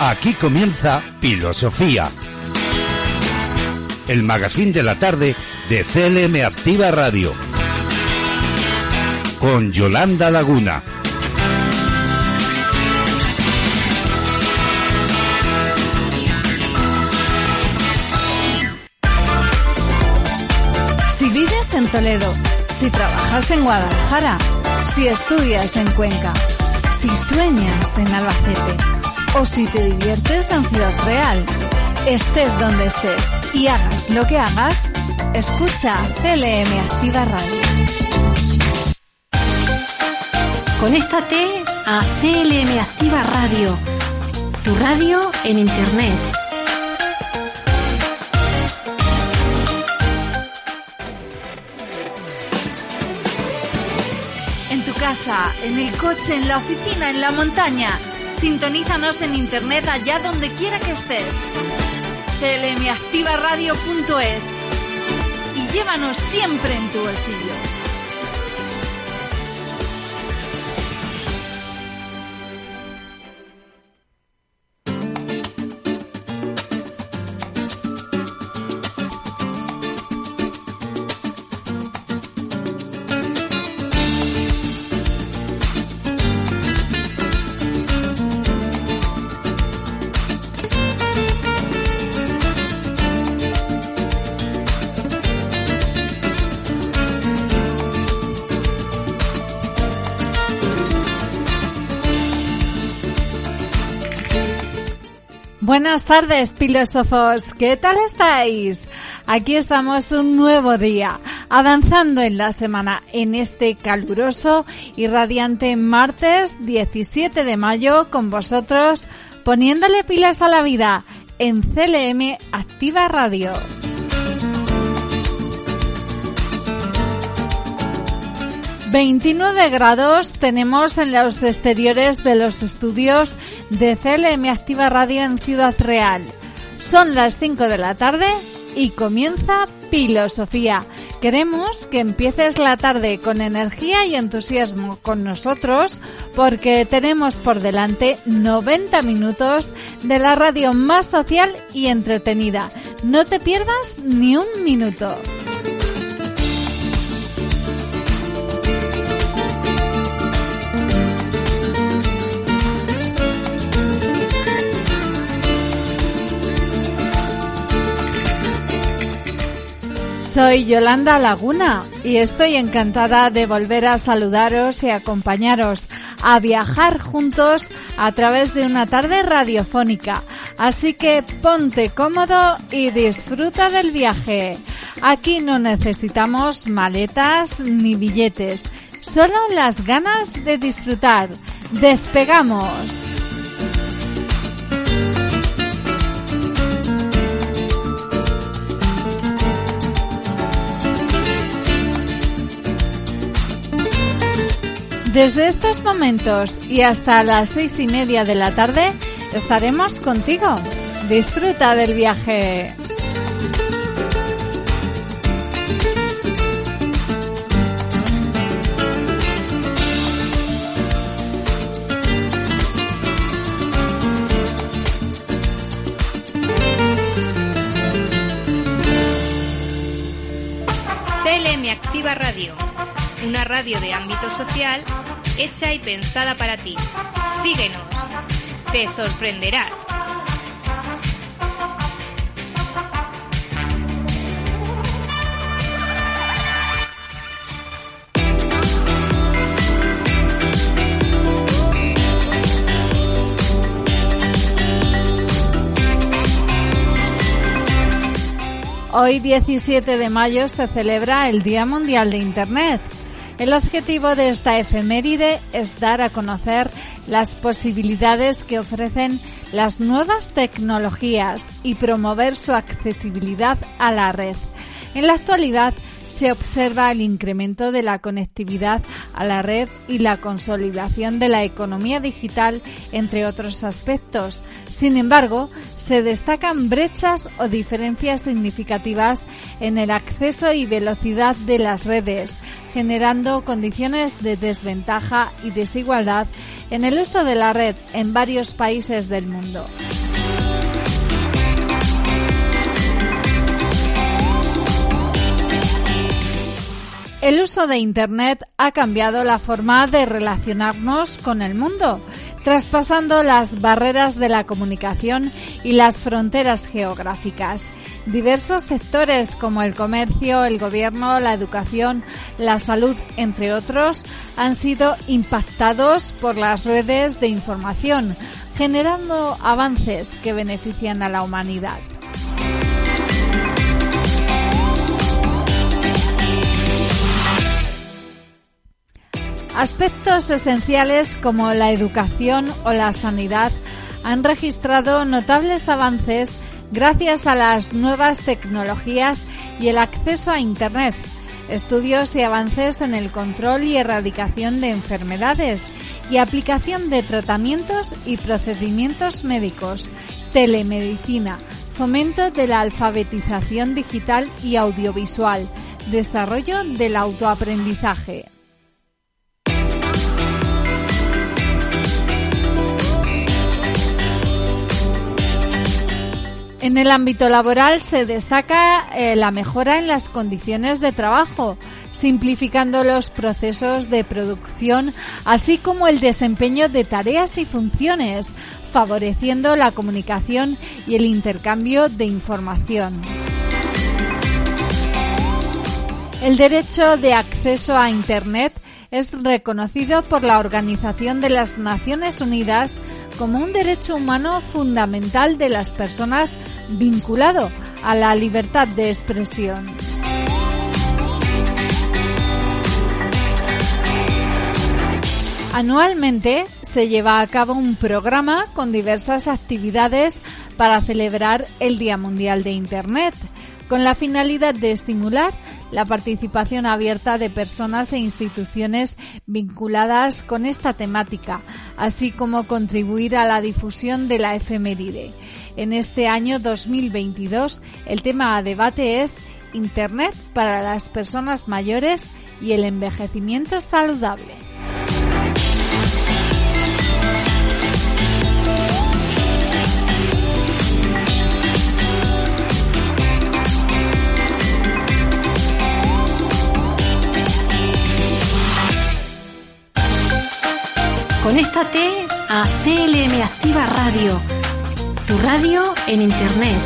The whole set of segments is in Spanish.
Aquí comienza Filosofía. El magazine de la tarde de CLM Activa Radio. Con Yolanda Laguna. Si vives en Toledo, si trabajas en Guadalajara, si estudias en Cuenca, si sueñas en Albacete o si te diviertes en Ciudad Real, estés donde estés y hagas lo que hagas, escucha CLM Activa Radio. Conéctate a CLM Activa Radio, tu radio en Internet. En tu casa, en el coche, en la oficina, en la montaña. Sintonízanos en internet allá donde quiera que estés. clmactivaradio.es y llévanos siempre en tu bolsillo. Tardes, filósofos. ¿Qué tal estáis? Aquí estamos un nuevo día, avanzando en la semana en este caluroso y radiante martes 17 de mayo con vosotros, poniéndole pilas a la vida en CLM Activa Radio. 29 grados tenemos en los exteriores de los estudios de CLM Activa Radio en Ciudad Real. Son las 5 de la tarde y comienza Filosofía. Queremos que empieces la tarde con energía y entusiasmo con nosotros porque tenemos por delante 90 minutos de la radio más social y entretenida. No te pierdas ni un minuto. Soy Yolanda Laguna y estoy encantada de volver a saludaros y acompañaros a viajar juntos a través de una tarde radiofónica. Así que ponte cómodo y disfruta del viaje. Aquí no necesitamos maletas ni billetes, solo las ganas de disfrutar. ¡Despegamos! Desde estos momentos y hasta las seis y media de la tarde estaremos contigo. Disfruta del viaje. Activa Radio, una radio de ámbito social hecha y pensada para ti. Síguenos, te sorprenderás. Hoy 17 de mayo se celebra el Día Mundial de Internet. El objetivo de esta efeméride es dar a conocer las posibilidades que ofrecen las nuevas tecnologías y promover su accesibilidad a la red. En la actualidad se observa el incremento de la conectividad a la red y la consolidación de la economía digital, entre otros aspectos. Sin embargo, se destacan brechas o diferencias significativas en el acceso y velocidad de las redes, generando condiciones de desventaja y desigualdad en el uso de la red en varios países del mundo. El uso de Internet ha cambiado la forma de relacionarnos con el mundo, traspasando las barreras de la comunicación y las fronteras geográficas. Diversos sectores como el comercio, el gobierno, la educación, la salud, entre otros, han sido impactados por las redes de información, generando avances que benefician a la humanidad. Aspectos esenciales como la educación o la sanidad han registrado notables avances gracias a las nuevas tecnologías y el acceso a Internet, estudios y avances en el control y erradicación de enfermedades y aplicación de tratamientos y procedimientos médicos, telemedicina, fomento de la alfabetización digital y audiovisual, desarrollo del autoaprendizaje. En el ámbito laboral se destaca eh, la mejora en las condiciones de trabajo, simplificando los procesos de producción, así como el desempeño de tareas y funciones, favoreciendo la comunicación y el intercambio de información. El derecho de acceso a Internet es reconocido por la Organización de las Naciones Unidas como un derecho humano fundamental de las personas vinculado a la libertad de expresión. Anualmente se lleva a cabo un programa con diversas actividades para celebrar el Día Mundial de Internet, con la finalidad de estimular la participación abierta de personas e instituciones vinculadas con esta temática, así como contribuir a la difusión de la efeméride. En este año 2022, el tema a debate es Internet para las personas mayores y el envejecimiento saludable. Conéctate a CLM Activa Radio, tu radio en Internet.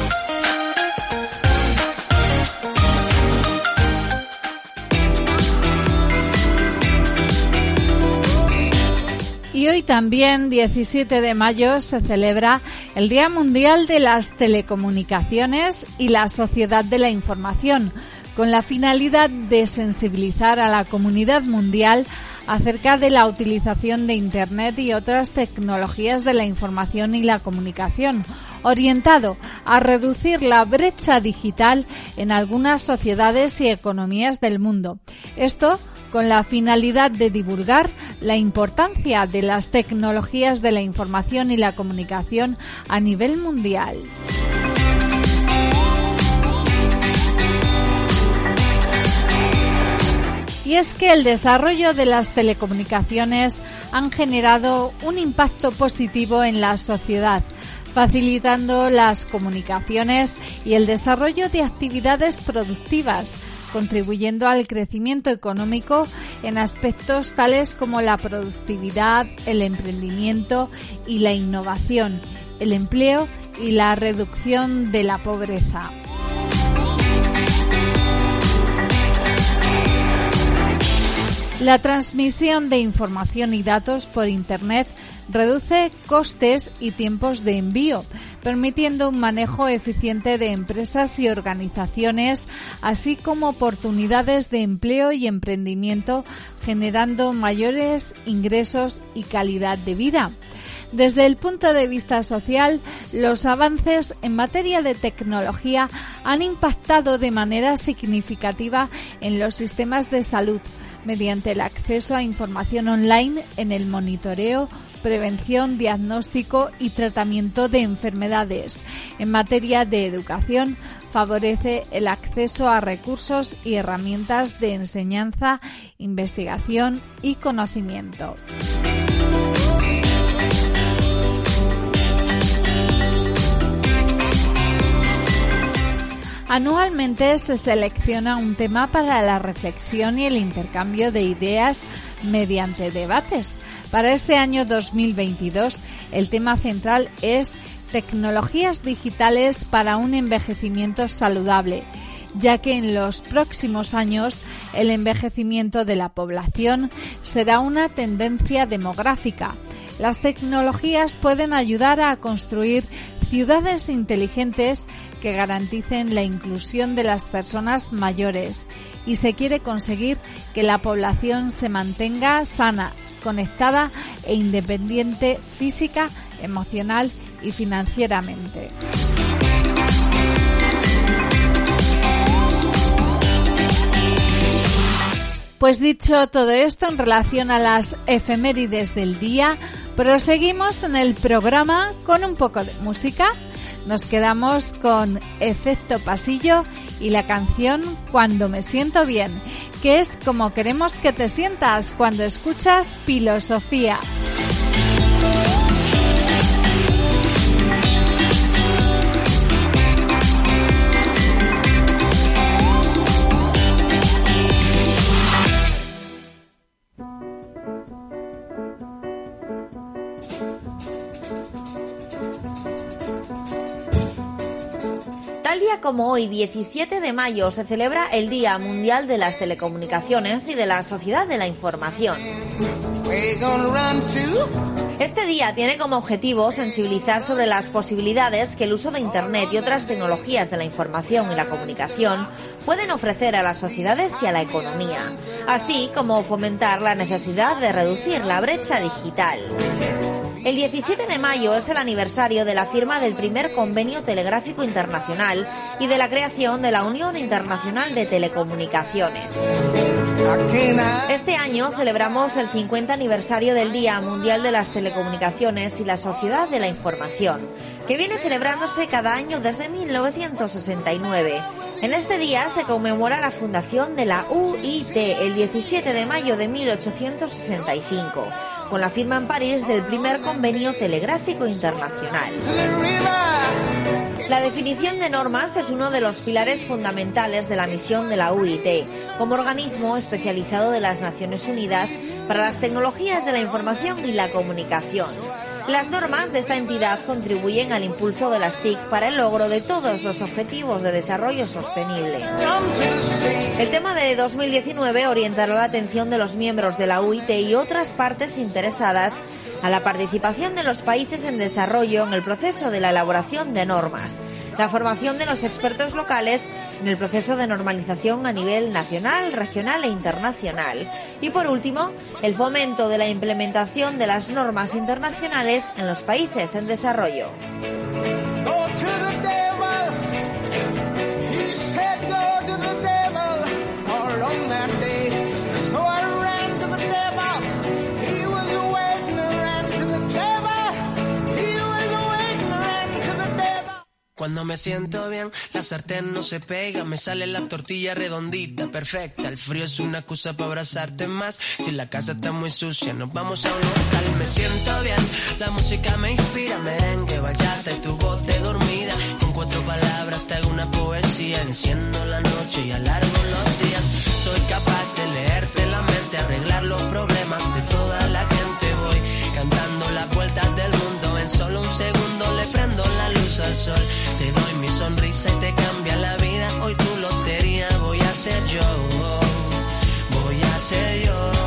Y hoy también, 17 de mayo, se celebra el Día Mundial de las Telecomunicaciones y la Sociedad de la Información, con la finalidad de sensibilizar a la comunidad mundial acerca de la utilización de Internet y otras tecnologías de la información y la comunicación, orientado a reducir la brecha digital en algunas sociedades y economías del mundo. Esto con la finalidad de divulgar la importancia de las tecnologías de la información y la comunicación a nivel mundial. Y es que el desarrollo de las telecomunicaciones han generado un impacto positivo en la sociedad, facilitando las comunicaciones y el desarrollo de actividades productivas, contribuyendo al crecimiento económico en aspectos tales como la productividad, el emprendimiento y la innovación, el empleo y la reducción de la pobreza. La transmisión de información y datos por Internet reduce costes y tiempos de envío, permitiendo un manejo eficiente de empresas y organizaciones, así como oportunidades de empleo y emprendimiento, generando mayores ingresos y calidad de vida. Desde el punto de vista social, los avances en materia de tecnología han impactado de manera significativa en los sistemas de salud mediante el acceso a información online en el monitoreo, prevención, diagnóstico y tratamiento de enfermedades. En materia de educación, favorece el acceso a recursos y herramientas de enseñanza, investigación y conocimiento. Anualmente se selecciona un tema para la reflexión y el intercambio de ideas mediante debates. Para este año 2022, el tema central es tecnologías digitales para un envejecimiento saludable ya que en los próximos años el envejecimiento de la población será una tendencia demográfica. Las tecnologías pueden ayudar a construir ciudades inteligentes que garanticen la inclusión de las personas mayores y se quiere conseguir que la población se mantenga sana, conectada e independiente física, emocional y financieramente. Pues dicho todo esto en relación a las efemérides del día, proseguimos en el programa con un poco de música. Nos quedamos con Efecto Pasillo y la canción Cuando me siento bien, que es como queremos que te sientas cuando escuchas filosofía. Como hoy, 17 de mayo, se celebra el Día Mundial de las Telecomunicaciones y de la Sociedad de la Información. Este día tiene como objetivo sensibilizar sobre las posibilidades que el uso de Internet y otras tecnologías de la información y la comunicación pueden ofrecer a las sociedades y a la economía, así como fomentar la necesidad de reducir la brecha digital. El 17 de mayo es el aniversario de la firma del primer convenio telegráfico internacional y de la creación de la Unión Internacional de Telecomunicaciones. Este año celebramos el 50 aniversario del Día Mundial de las Telecomunicaciones y la Sociedad de la Información, que viene celebrándose cada año desde 1969. En este día se conmemora la fundación de la UIT el 17 de mayo de 1865 con la firma en París del primer convenio telegráfico internacional. La definición de normas es uno de los pilares fundamentales de la misión de la UIT, como organismo especializado de las Naciones Unidas para las tecnologías de la información y la comunicación las normas de esta entidad contribuyen al impulso de las TIC para el logro de todos los objetivos de desarrollo sostenible. El tema de 2019 orientará la atención de los miembros de la UIT y otras partes interesadas a la participación de los países en desarrollo en el proceso de la elaboración de normas la formación de los expertos locales en el proceso de normalización a nivel nacional, regional e internacional. Y por último, el fomento de la implementación de las normas internacionales en los países en desarrollo. Cuando me siento bien, la sartén no se pega, me sale la tortilla redondita, perfecta. El frío es una excusa para abrazarte más. Si la casa está muy sucia, nos vamos a un local. Me siento bien, la música me inspira, merengue, bachata y tu voz de dormida. Con cuatro palabras te hago una poesía, enciendo la noche y alargo los días. Soy capaz de leerte la mente, arreglar los problemas de toda la gente. Voy cantando las vueltas del mundo, en solo un segundo te doy mi sonrisa y te cambia la vida. Hoy tu lotería voy a ser yo. Voy a ser yo.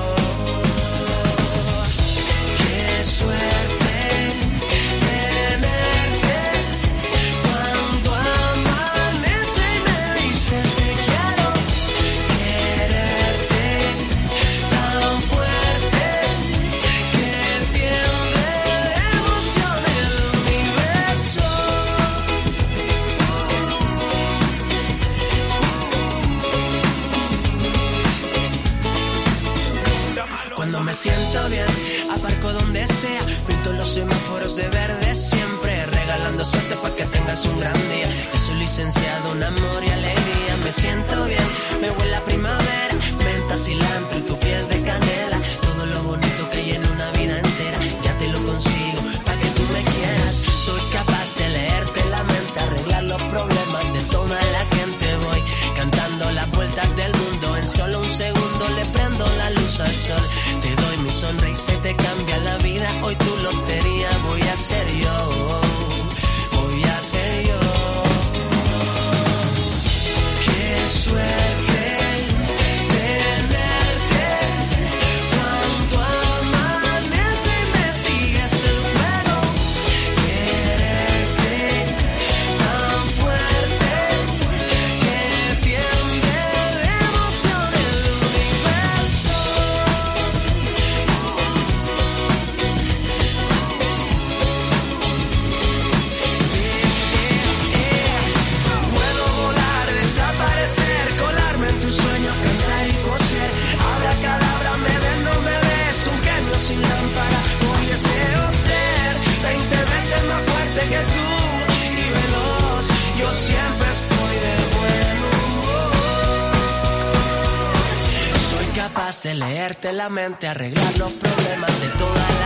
Siento bien. Aparco donde sea, pinto los semáforos de verde siempre. Regalando suerte para que tengas un gran día. Yo soy licenciado en amor y alegría. Me siento bien, me huele a primavera. Menta, cilantro y tu piel de canela. Todo lo bonito que hay en una vida entera. Ya te lo consigo, para que tú me quieras. Soy capaz Te doy mi sonrisa y te cambia la vida. Hoy tu lotería voy a ser yo. Capaz de leerte la mente, arreglar los problemas de toda la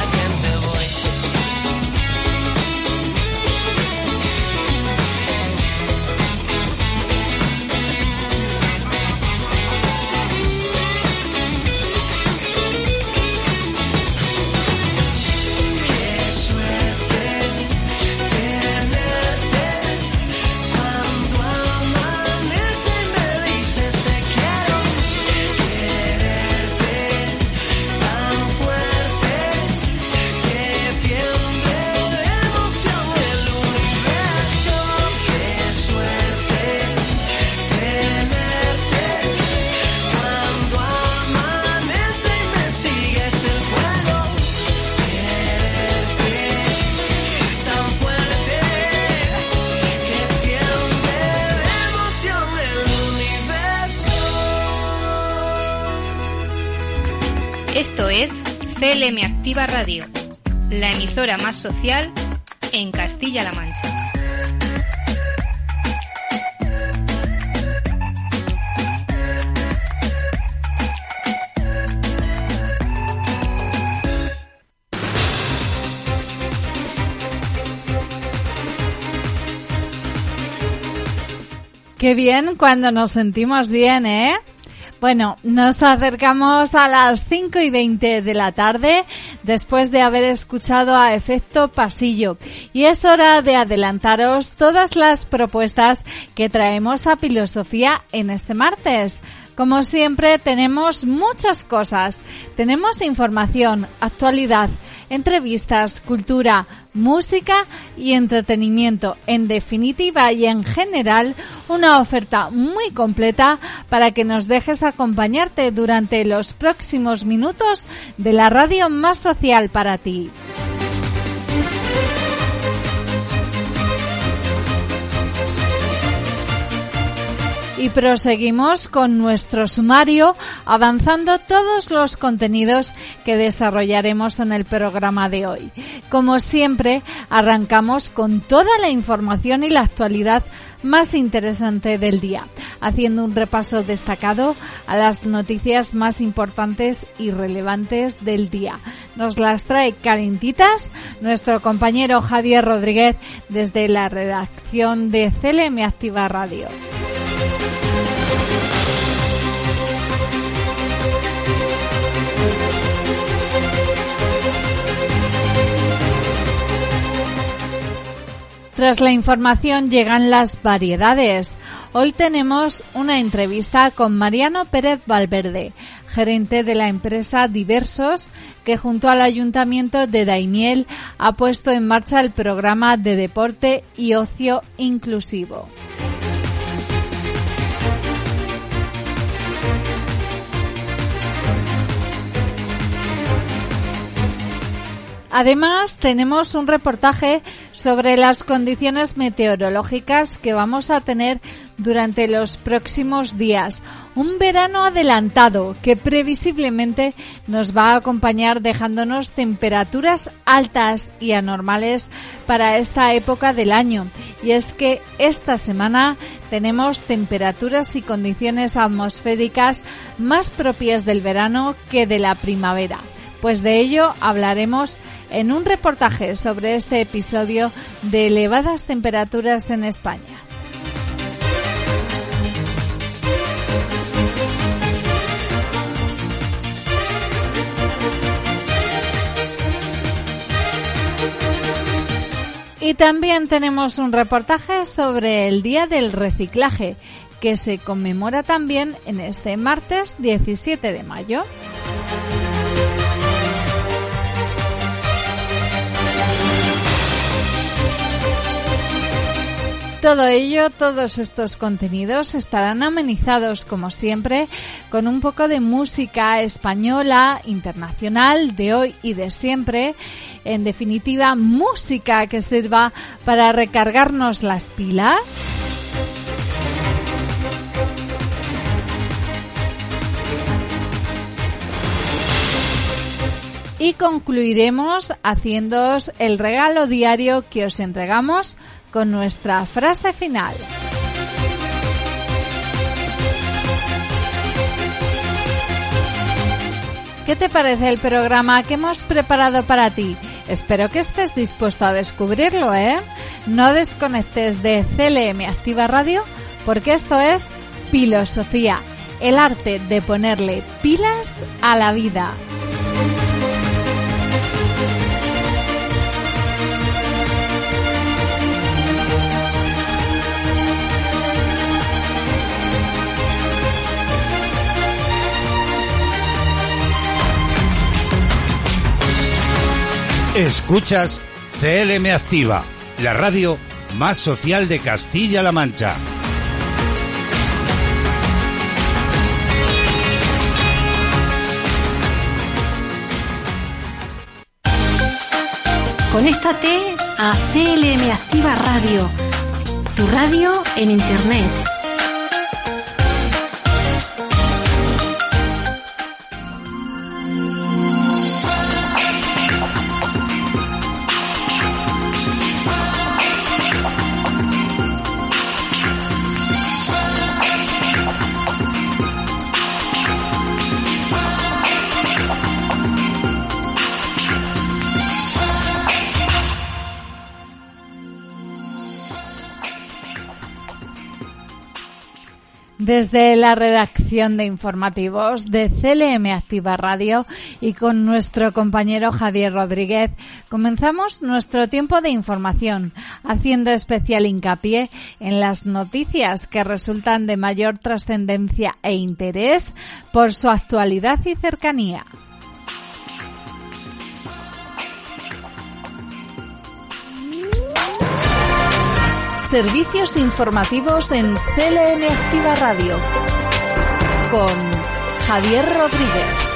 CLM Activa Radio, la emisora más social en Castilla-La Mancha. Qué bien cuando nos sentimos bien, ¿eh? Bueno, nos acercamos a las 5 y 20 de la tarde después de haber escuchado a Efecto Pasillo y es hora de adelantaros todas las propuestas que traemos a Filosofía en este martes. Como siempre tenemos muchas cosas. Tenemos información, actualidad, entrevistas, cultura, música y entretenimiento. En definitiva y en general, una oferta muy completa para que nos dejes acompañarte durante los próximos minutos de la radio más social para ti. Y proseguimos con nuestro sumario, avanzando todos los contenidos que desarrollaremos en el programa de hoy. Como siempre, arrancamos con toda la información y la actualidad más interesante del día, haciendo un repaso destacado a las noticias más importantes y relevantes del día. Nos las trae calentitas nuestro compañero Javier Rodríguez desde la redacción de CLM Activa Radio. Tras la información llegan las variedades. Hoy tenemos una entrevista con Mariano Pérez Valverde, gerente de la empresa Diversos, que junto al Ayuntamiento de Daimiel ha puesto en marcha el programa de deporte y ocio inclusivo. Además, tenemos un reportaje sobre las condiciones meteorológicas que vamos a tener durante los próximos días. Un verano adelantado que previsiblemente nos va a acompañar dejándonos temperaturas altas y anormales para esta época del año. Y es que esta semana tenemos temperaturas y condiciones atmosféricas más propias del verano que de la primavera. Pues de ello hablaremos en un reportaje sobre este episodio de elevadas temperaturas en España. Y también tenemos un reportaje sobre el Día del Reciclaje, que se conmemora también en este martes 17 de mayo. Todo ello, todos estos contenidos estarán amenizados, como siempre, con un poco de música española, internacional, de hoy y de siempre. En definitiva, música que sirva para recargarnos las pilas. Y concluiremos haciéndoos el regalo diario que os entregamos con nuestra frase final. ¿Qué te parece el programa que hemos preparado para ti? Espero que estés dispuesto a descubrirlo, ¿eh? No desconectes de CLM Activa Radio porque esto es Filosofía, el arte de ponerle pilas a la vida. Escuchas CLM Activa, la radio más social de Castilla-La Mancha. Conéctate a CLM Activa Radio, tu radio en Internet. Desde la redacción de informativos de CLM Activa Radio y con nuestro compañero Javier Rodríguez, comenzamos nuestro tiempo de información, haciendo especial hincapié en las noticias que resultan de mayor trascendencia e interés por su actualidad y cercanía. Servicios informativos en CLM Activa Radio con Javier Rodríguez.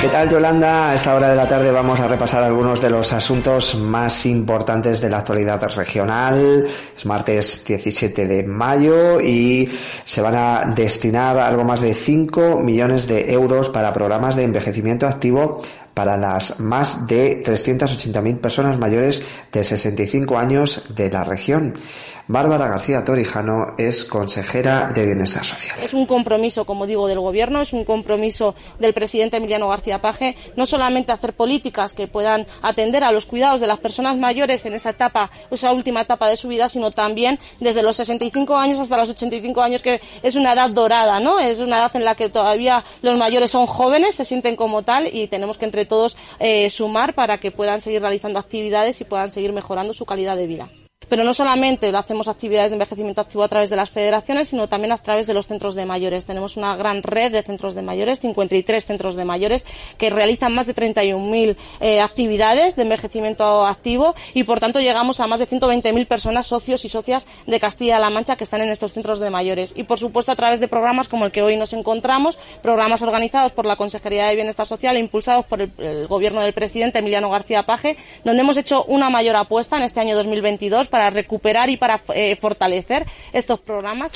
¿Qué tal, Yolanda? A esta hora de la tarde vamos a repasar algunos de los asuntos más importantes de la actualidad regional. Es martes 17 de mayo y se van a destinar algo más de 5 millones de euros para programas de envejecimiento activo para las más de 380.000 personas mayores de 65 años de la región. Bárbara García Torijano es consejera de Bienestar Social. Es un compromiso, como digo, del Gobierno, es un compromiso del presidente Emiliano García Paje, no solamente hacer políticas que puedan atender a los cuidados de las personas mayores en esa etapa, esa última etapa de su vida, sino también desde los 65 años hasta los 85 años, que es una edad dorada, ¿no? Es una edad en la que todavía los mayores son jóvenes, se sienten como tal y tenemos que entre todos eh, sumar para que puedan seguir realizando actividades y puedan seguir mejorando su calidad de vida. Pero no solamente hacemos actividades de envejecimiento activo a través de las federaciones, sino también a través de los centros de mayores. Tenemos una gran red de centros de mayores, 53 centros de mayores, que realizan más de 31.000 eh, actividades de envejecimiento activo y, por tanto, llegamos a más de 120.000 personas, socios y socias de Castilla-La Mancha que están en estos centros de mayores. Y, por supuesto, a través de programas como el que hoy nos encontramos, programas organizados por la Consejería de Bienestar Social e impulsados por el, Gobierno del presidente Emiliano García Paje, donde hemos hecho una mayor apuesta en este año 2022 para recuperar y para eh, fortalecer estos programas.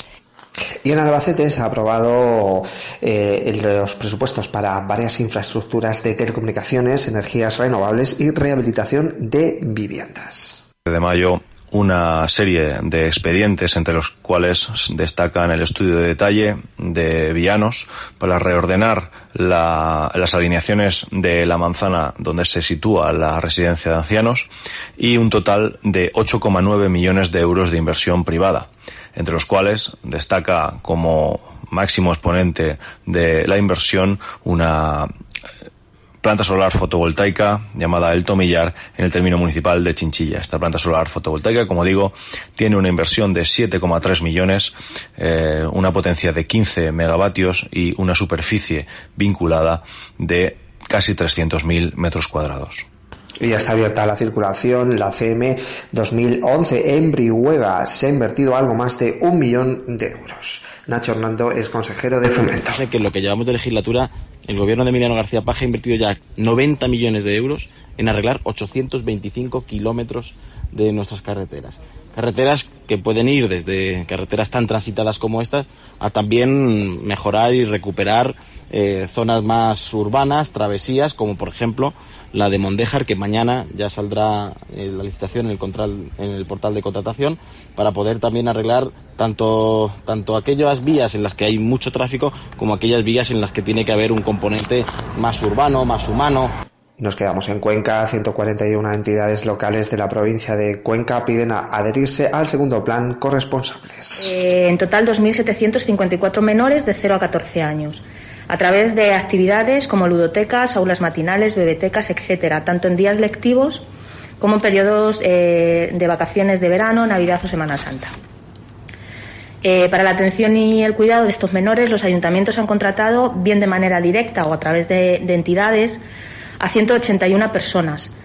Y en Albacete se ha aprobado eh, los presupuestos para varias infraestructuras de telecomunicaciones, energías renovables y rehabilitación de viviendas. De mayo una serie de expedientes entre los cuales destacan el estudio de detalle de Villanos para reordenar las alineaciones de la manzana donde se sitúa la residencia de ancianos y un total de 8,9 millones de euros de inversión privada, entre los cuales destaca como máximo exponente de la inversión una planta solar fotovoltaica llamada El Tomillar en el término municipal de Chinchilla. Esta planta solar fotovoltaica, como digo, tiene una inversión de 7,3 millones, eh, una potencia de 15 megavatios y una superficie vinculada de casi 300.000 metros cuadrados. Y ya está abierta la circulación, la CM 2011 en Brihuega. Se ha invertido algo más de un millón de euros. Nacho Hernando es consejero de Fomento. Que lo que llevamos de legislatura el gobierno de Emiliano García Paja ha invertido ya 90 millones de euros en arreglar 825 kilómetros de nuestras carreteras. Carreteras que pueden ir desde carreteras tan transitadas como estas a también mejorar y recuperar eh, zonas más urbanas, travesías, como por ejemplo la de Mondejar, que mañana ya saldrá eh, la licitación en el, en el portal de contratación, para poder también arreglar tanto, tanto aquellas vías en las que hay mucho tráfico como aquellas vías en las que tiene que haber un componente más urbano, más humano. Nos quedamos en Cuenca. 141 entidades locales de la provincia de Cuenca piden adherirse al segundo plan corresponsables. Eh, en total, 2.754 menores de 0 a 14 años a través de actividades como ludotecas, aulas matinales, bebetecas, etcétera, tanto en días lectivos como en periodos eh, de vacaciones de verano, Navidad o Semana Santa. Eh, para la atención y el cuidado de estos menores, los ayuntamientos han contratado, bien de manera directa o a través de, de entidades, a 181 personas,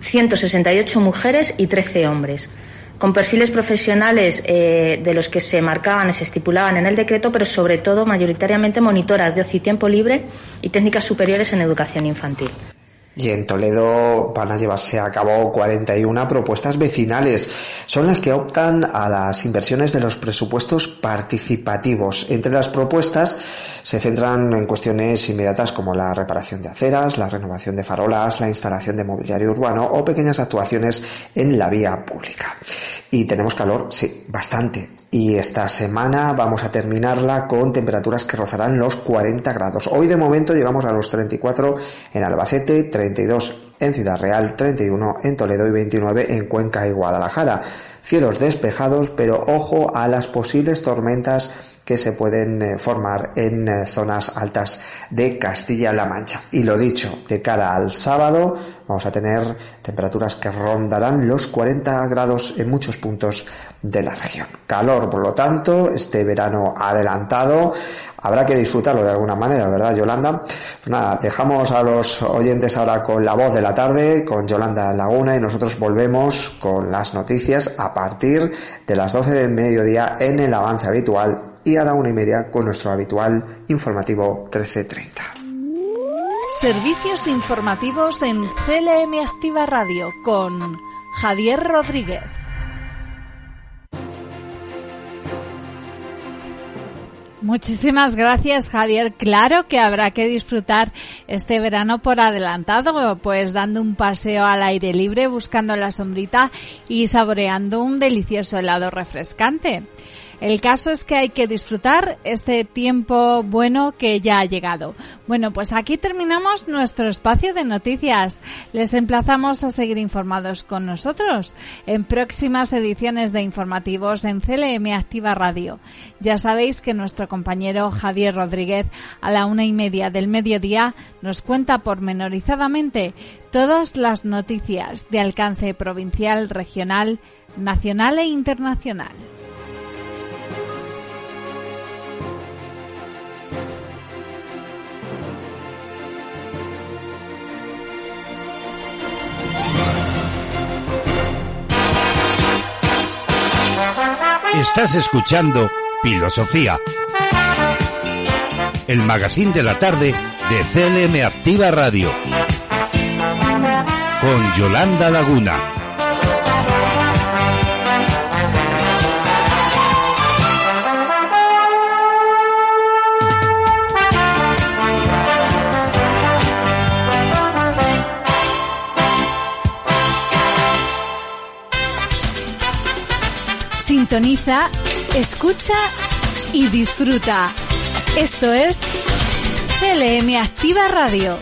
168 mujeres y 13 hombres con perfiles profesionales eh, de los que se marcaban y se estipulaban en el decreto, pero sobre todo mayoritariamente monitoras de ocio y tiempo libre y técnicas superiores en educación infantil. Y en Toledo van a llevarse a cabo 41 propuestas vecinales. Son las que optan a las inversiones de los presupuestos participativos. Entre las propuestas se centran en cuestiones inmediatas como la reparación de aceras, la renovación de farolas, la instalación de mobiliario urbano o pequeñas actuaciones en la vía pública. Y tenemos calor, sí, bastante. Y esta semana vamos a terminarla con temperaturas que rozarán los 40 grados. Hoy de momento llegamos a los 34 en Albacete, 32 en Ciudad Real, 31 en Toledo y 29 en Cuenca y Guadalajara. Cielos despejados, pero ojo a las posibles tormentas que se pueden eh, formar en eh, zonas altas de Castilla-La Mancha. Y lo dicho, de cara al sábado vamos a tener temperaturas que rondarán los 40 grados en muchos puntos de la región. Calor, por lo tanto, este verano adelantado. Habrá que disfrutarlo de alguna manera, ¿verdad, Yolanda? Pues nada, dejamos a los oyentes ahora con la voz de la tarde, con Yolanda Laguna, y nosotros volvemos con las noticias a partir de las 12 del mediodía en el avance habitual y a la una y media con nuestro habitual informativo 1330. Servicios informativos en CLM Activa Radio con Javier Rodríguez. Muchísimas gracias, Javier. Claro que habrá que disfrutar este verano por adelantado, pues dando un paseo al aire libre, buscando la sombrita y saboreando un delicioso helado refrescante. El caso es que hay que disfrutar este tiempo bueno que ya ha llegado. Bueno, pues aquí terminamos nuestro espacio de noticias. Les emplazamos a seguir informados con nosotros en próximas ediciones de informativos en CLM Activa Radio. Ya sabéis que nuestro compañero Javier Rodríguez a la una y media del mediodía nos cuenta pormenorizadamente todas las noticias de alcance provincial, regional, nacional e internacional. Estás escuchando Filosofía, el magazine de la tarde de CLM Activa Radio, con Yolanda Laguna. sintoniza, escucha y disfruta. Esto es CLM Activa Radio.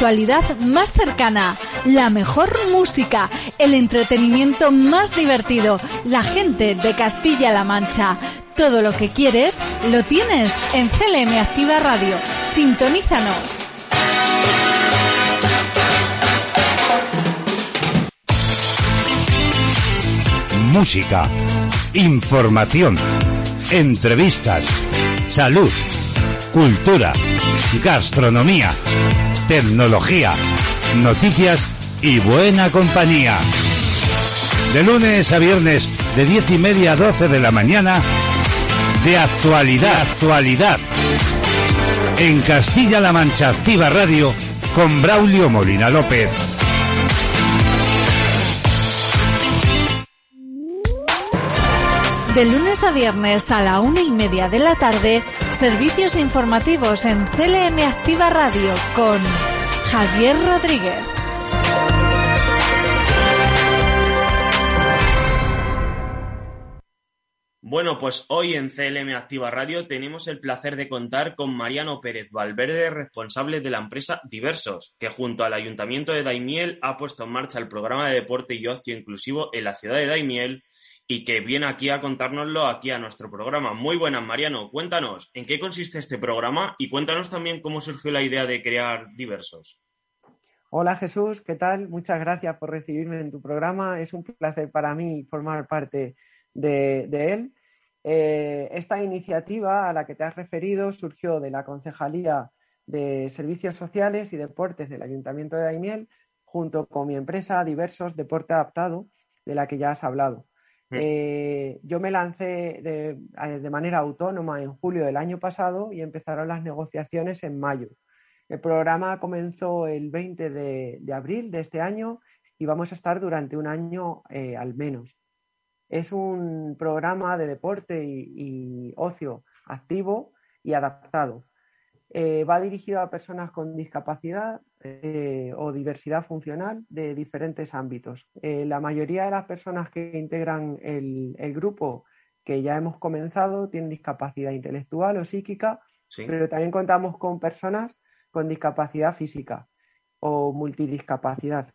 Actualidad más cercana, la mejor música, el entretenimiento más divertido, la gente de Castilla-La Mancha. Todo lo que quieres lo tienes en CLM Activa Radio. Sintonízanos. Música, información, entrevistas, salud, cultura, gastronomía, tecnología, noticias y buena compañía. De lunes a viernes, de diez y media a doce de la mañana, de actualidad, actualidad. En Castilla-La Mancha Activa Radio con Braulio Molina López. De lunes a viernes a la una y media de la tarde, servicios informativos en CLM Activa Radio con Javier Rodríguez. Bueno, pues hoy en CLM Activa Radio tenemos el placer de contar con Mariano Pérez Valverde, responsable de la empresa Diversos, que junto al Ayuntamiento de Daimiel ha puesto en marcha el programa de deporte y ocio inclusivo en la ciudad de Daimiel y que viene aquí a contárnoslo aquí a nuestro programa. Muy buenas, Mariano. Cuéntanos, ¿en qué consiste este programa? Y cuéntanos también cómo surgió la idea de crear Diversos. Hola Jesús, ¿qué tal? Muchas gracias por recibirme en tu programa. Es un placer para mí formar parte de, él. Eh, esta iniciativa a la que te has referido surgió de la Concejalía de Servicios Sociales y Deportes del Ayuntamiento de Daimiel, junto con mi empresa Diversos Deporte Adaptado, de la que ya has hablado. Mm. Eh, yo me lancé eh, de, manera autónoma en julio del año pasado y empezaron las negociaciones en mayo. El programa comenzó el 20 de, abril de este año y vamos a estar durante un año eh, al menos. Es un programa de deporte y ocio activo y adaptado eh, va dirigido a personas con discapacidad eh, o diversidad funcional de diferentes ámbitos. Eh, la mayoría de las personas que integran el, grupo que ya hemos comenzado tienen discapacidad intelectual o psíquica, pero también contamos con personas con discapacidad física o multidiscapacidad.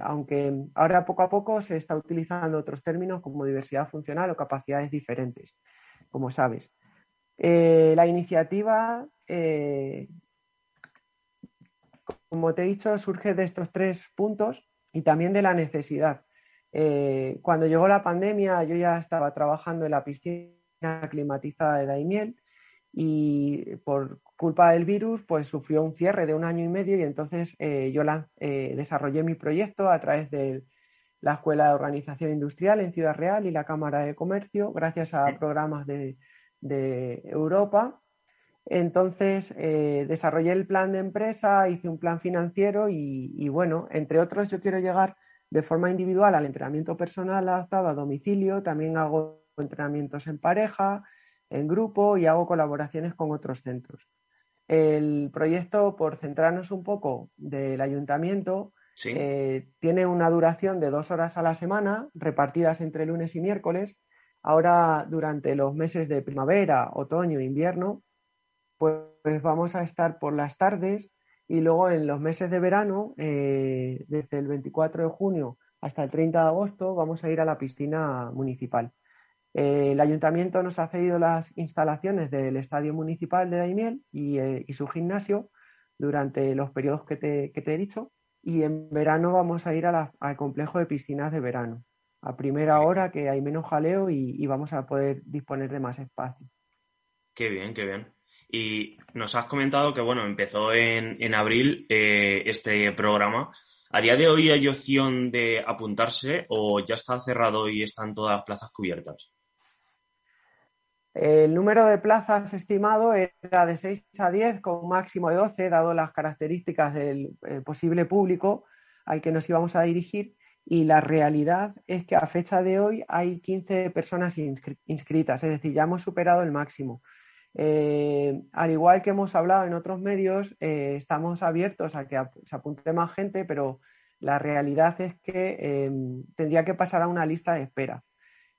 aunque ahora poco a poco se está utilizando otros términos como diversidad funcional o capacidades diferentes, como sabes. La iniciativa eh, como te he dicho, surge de estos tres puntos y también de la necesidad. Eh, cuando llegó la pandemia, yo ya estaba trabajando en la piscina climatizada de Daimiel y por culpa del virus, pues sufrió un cierre de un año y medio y entonces eh, yo la, desarrollé mi proyecto a través de la Escuela de Organización Industrial en Ciudad Real y la Cámara de Comercio, gracias a programas de Europa entonces, eh, desarrollé el plan de empresa, hice un plan financiero y, bueno, entre otros, yo quiero llegar de forma individual al entrenamiento personal adaptado a domicilio. También hago entrenamientos en pareja, en grupo y hago colaboraciones con otros centros. El proyecto, por centrarnos un poco del ayuntamiento, eh, tiene una duración de dos horas a la semana, repartidas entre lunes y miércoles. Ahora, durante los meses de primavera, otoño invierno, pues vamos a estar por las tardes y luego en los meses de verano, eh, desde el 24 de junio hasta el 30 de agosto, vamos a ir a la piscina municipal. Eh, el ayuntamiento nos ha cedido las instalaciones del estadio municipal de Daimiel y, eh, su gimnasio durante los periodos que te, he dicho y en verano vamos a ir al complejo de piscinas de verano a primera hora que hay menos jaleo y vamos a poder disponer de más espacio. Qué bien, qué bien. Y nos has comentado que, bueno, empezó en, en abril eh, este programa. ¿A día de hoy hay opción de apuntarse o ya está cerrado y están todas las plazas cubiertas? El número de plazas estimado era de 6 a 10 con un máximo de 12, dado las características del eh, posible público al que nos íbamos a dirigir. Y la realidad es que a fecha de hoy hay 15 personas inscritas, es decir, ya hemos superado el máximo. Eh, al igual que hemos hablado en otros medios, eh, estamos abiertos a que se apunte más gente, pero la realidad es que em, tendría que pasar a una lista de espera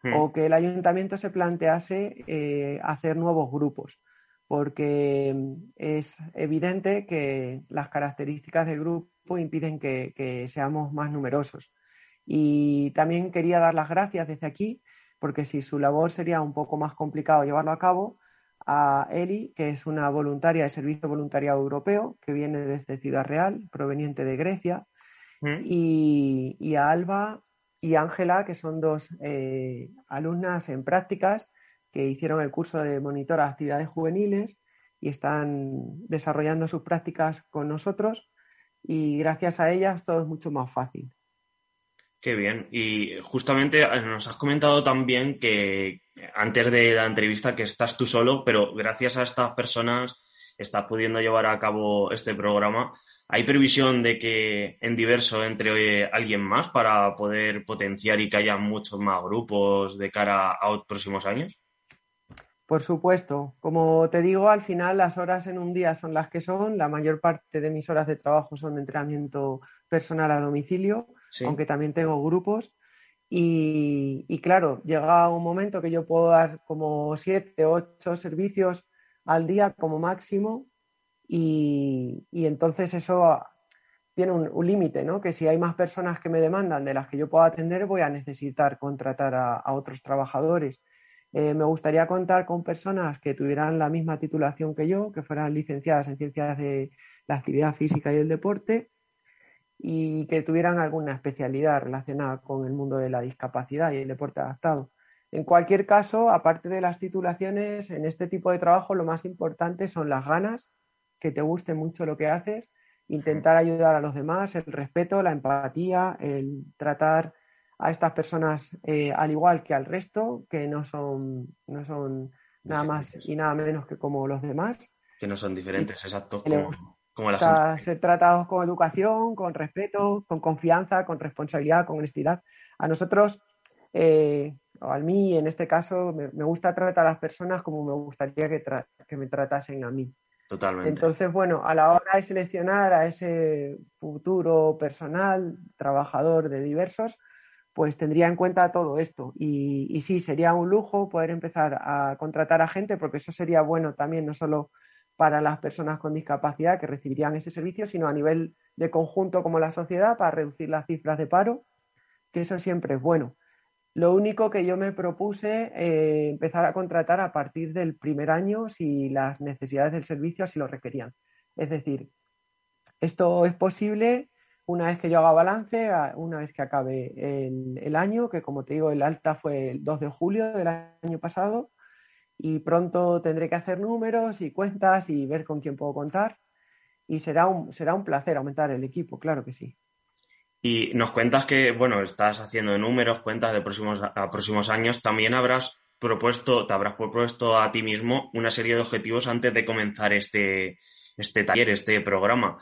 hmm. o que el ayuntamiento se plantease eh, hacer nuevos grupos, porque es evidente que las características del grupo impiden que, seamos más numerosos. Y también quería dar las gracias desde aquí, porque si su labor sería un poco más complicado llevarlo a cabo, a Eli, que es una voluntaria de Servicio Voluntariado Europeo, que viene desde Ciudad Real, proveniente de Grecia, ¿Mm? y, a Alba y Ángela, que son dos eh, alumnas en prácticas que hicieron el curso de monitora de actividades juveniles y están desarrollando sus prácticas con nosotros y gracias a ellas todo es mucho más fácil. Qué bien. Y justamente eh, nos has comentado también que antes de la entrevista que estás tú solo, pero gracias a estas personas estás pudiendo llevar a cabo este programa. ¿Hay previsión de que en diverso entre alguien más para poder potenciar y que haya muchos más grupos de cara a los próximos años? Por supuesto. Como te digo, al final las horas en un día son las que son. La mayor parte de mis horas de trabajo son de entrenamiento personal a domicilio, aunque también tengo grupos. Y, claro, llega un momento que yo puedo dar como siete, ocho servicios al día como máximo. Y, entonces eso tiene un, límite, ¿no? Que si hay más personas que me demandan de las que yo puedo atender, voy a necesitar contratar a otros trabajadores eh, me gustaría contar con personas que tuvieran la misma titulación que yo, que fueran licenciadas en ciencias de la actividad física y el deporte y que tuvieran alguna especialidad relacionada con el mundo de la discapacidad y el deporte adaptado. En cualquier caso, aparte de las titulaciones, en este tipo de trabajo lo más importante son las ganas, que te guste mucho lo que haces, intentar ayudar a los demás, el respeto, la empatía, el tratar a estas personas eh, al igual que al resto, que no son, no son nada más y nada menos que como los demás. Que no son diferentes, exacto, como, la gente. Ser tratados con educación, con respeto, con confianza, con responsabilidad, con honestidad. A nosotros, eh, o a mí en este caso, me, gusta tratar a las personas como me gustaría que, que me tratasen a mí. Totalmente. Entonces, bueno, a la hora de seleccionar a ese futuro personal, trabajador de diversos, pues tendría en cuenta todo esto. Y, sí, sería un lujo poder empezar a contratar a gente, porque eso sería bueno también no solo para las personas con discapacidad que recibirían ese servicio, sino a nivel de conjunto como la sociedad para reducir las cifras de paro, que eso siempre es bueno. Lo único que yo me propuse eh, empezar a contratar a partir del primer año si las necesidades del servicio así lo requerían. Es decir, esto es posible una vez que yo haga balance, una vez que acabe el, año, que como te digo, el alta fue el 2 de julio del año pasado, y pronto tendré que hacer números y cuentas y ver con quién puedo contar. Y será un, será un placer aumentar el equipo, claro que sí. Y nos cuentas que, bueno, estás haciendo números, cuentas de próximos, a próximos años. También habrás propuesto, te habrás propuesto a ti mismo una serie de objetivos antes de comenzar este, este taller, este programa.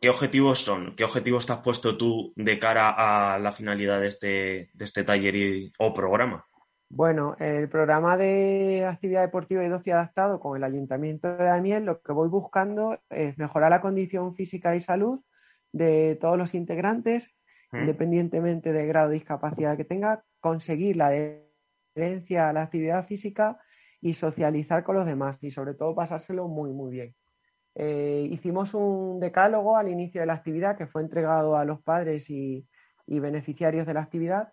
¿Qué objetivos son? ¿Qué objetivos te has puesto tú de cara a la finalidad de este, de este taller o programa? Bueno, el programa de actividad deportiva y de ocio adaptado con el Ayuntamiento de Daniel, lo que voy buscando es mejorar la condición física y salud de todos los integrantes, ¿Mm? independientemente del grado de discapacidad que tenga, conseguir la adherencia a la actividad física y socializar con los demás y sobre todo pasárselo muy, muy bien. Eh, hicimos un decálogo al inicio de la actividad que fue entregado a los padres y, beneficiarios de la actividad,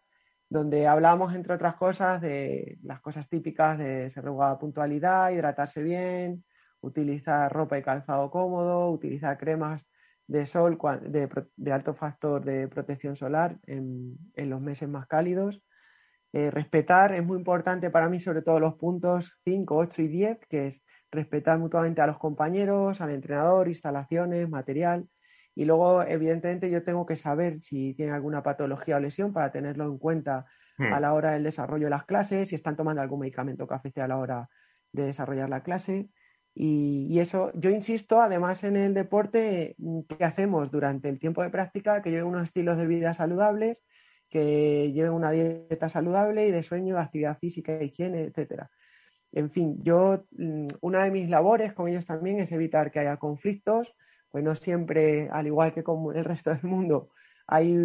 donde hablamos, entre otras cosas, de las cosas típicas de ser regulada puntualidad, hidratarse bien, utilizar ropa y calzado cómodo, utilizar cremas de sol de, alto factor de protección solar en, los meses más cálidos. Eh, respetar es muy importante para mí, sobre todo los puntos 5, 8 y 10, que es respetar mutuamente a los compañeros, al entrenador, instalaciones, material. Y luego, evidentemente, yo tengo que saber si tienen alguna patología o lesión para tenerlo en cuenta a hmm. la hora del desarrollo de las clases, si están tomando algún medicamento que afecte a la hora de desarrollar la clase. Y, eso, yo insisto, además en el deporte, ¿qué hacemos durante el tiempo de práctica? Que lleven unos estilos de vida saludables, que lleven una dieta saludable y de sueño, actividad física, higiene, etcétera. En fin, yo, mm, una de mis labores con ellos también es evitar que haya conflictos, pues no siempre, al igual que con el resto del mundo, hay,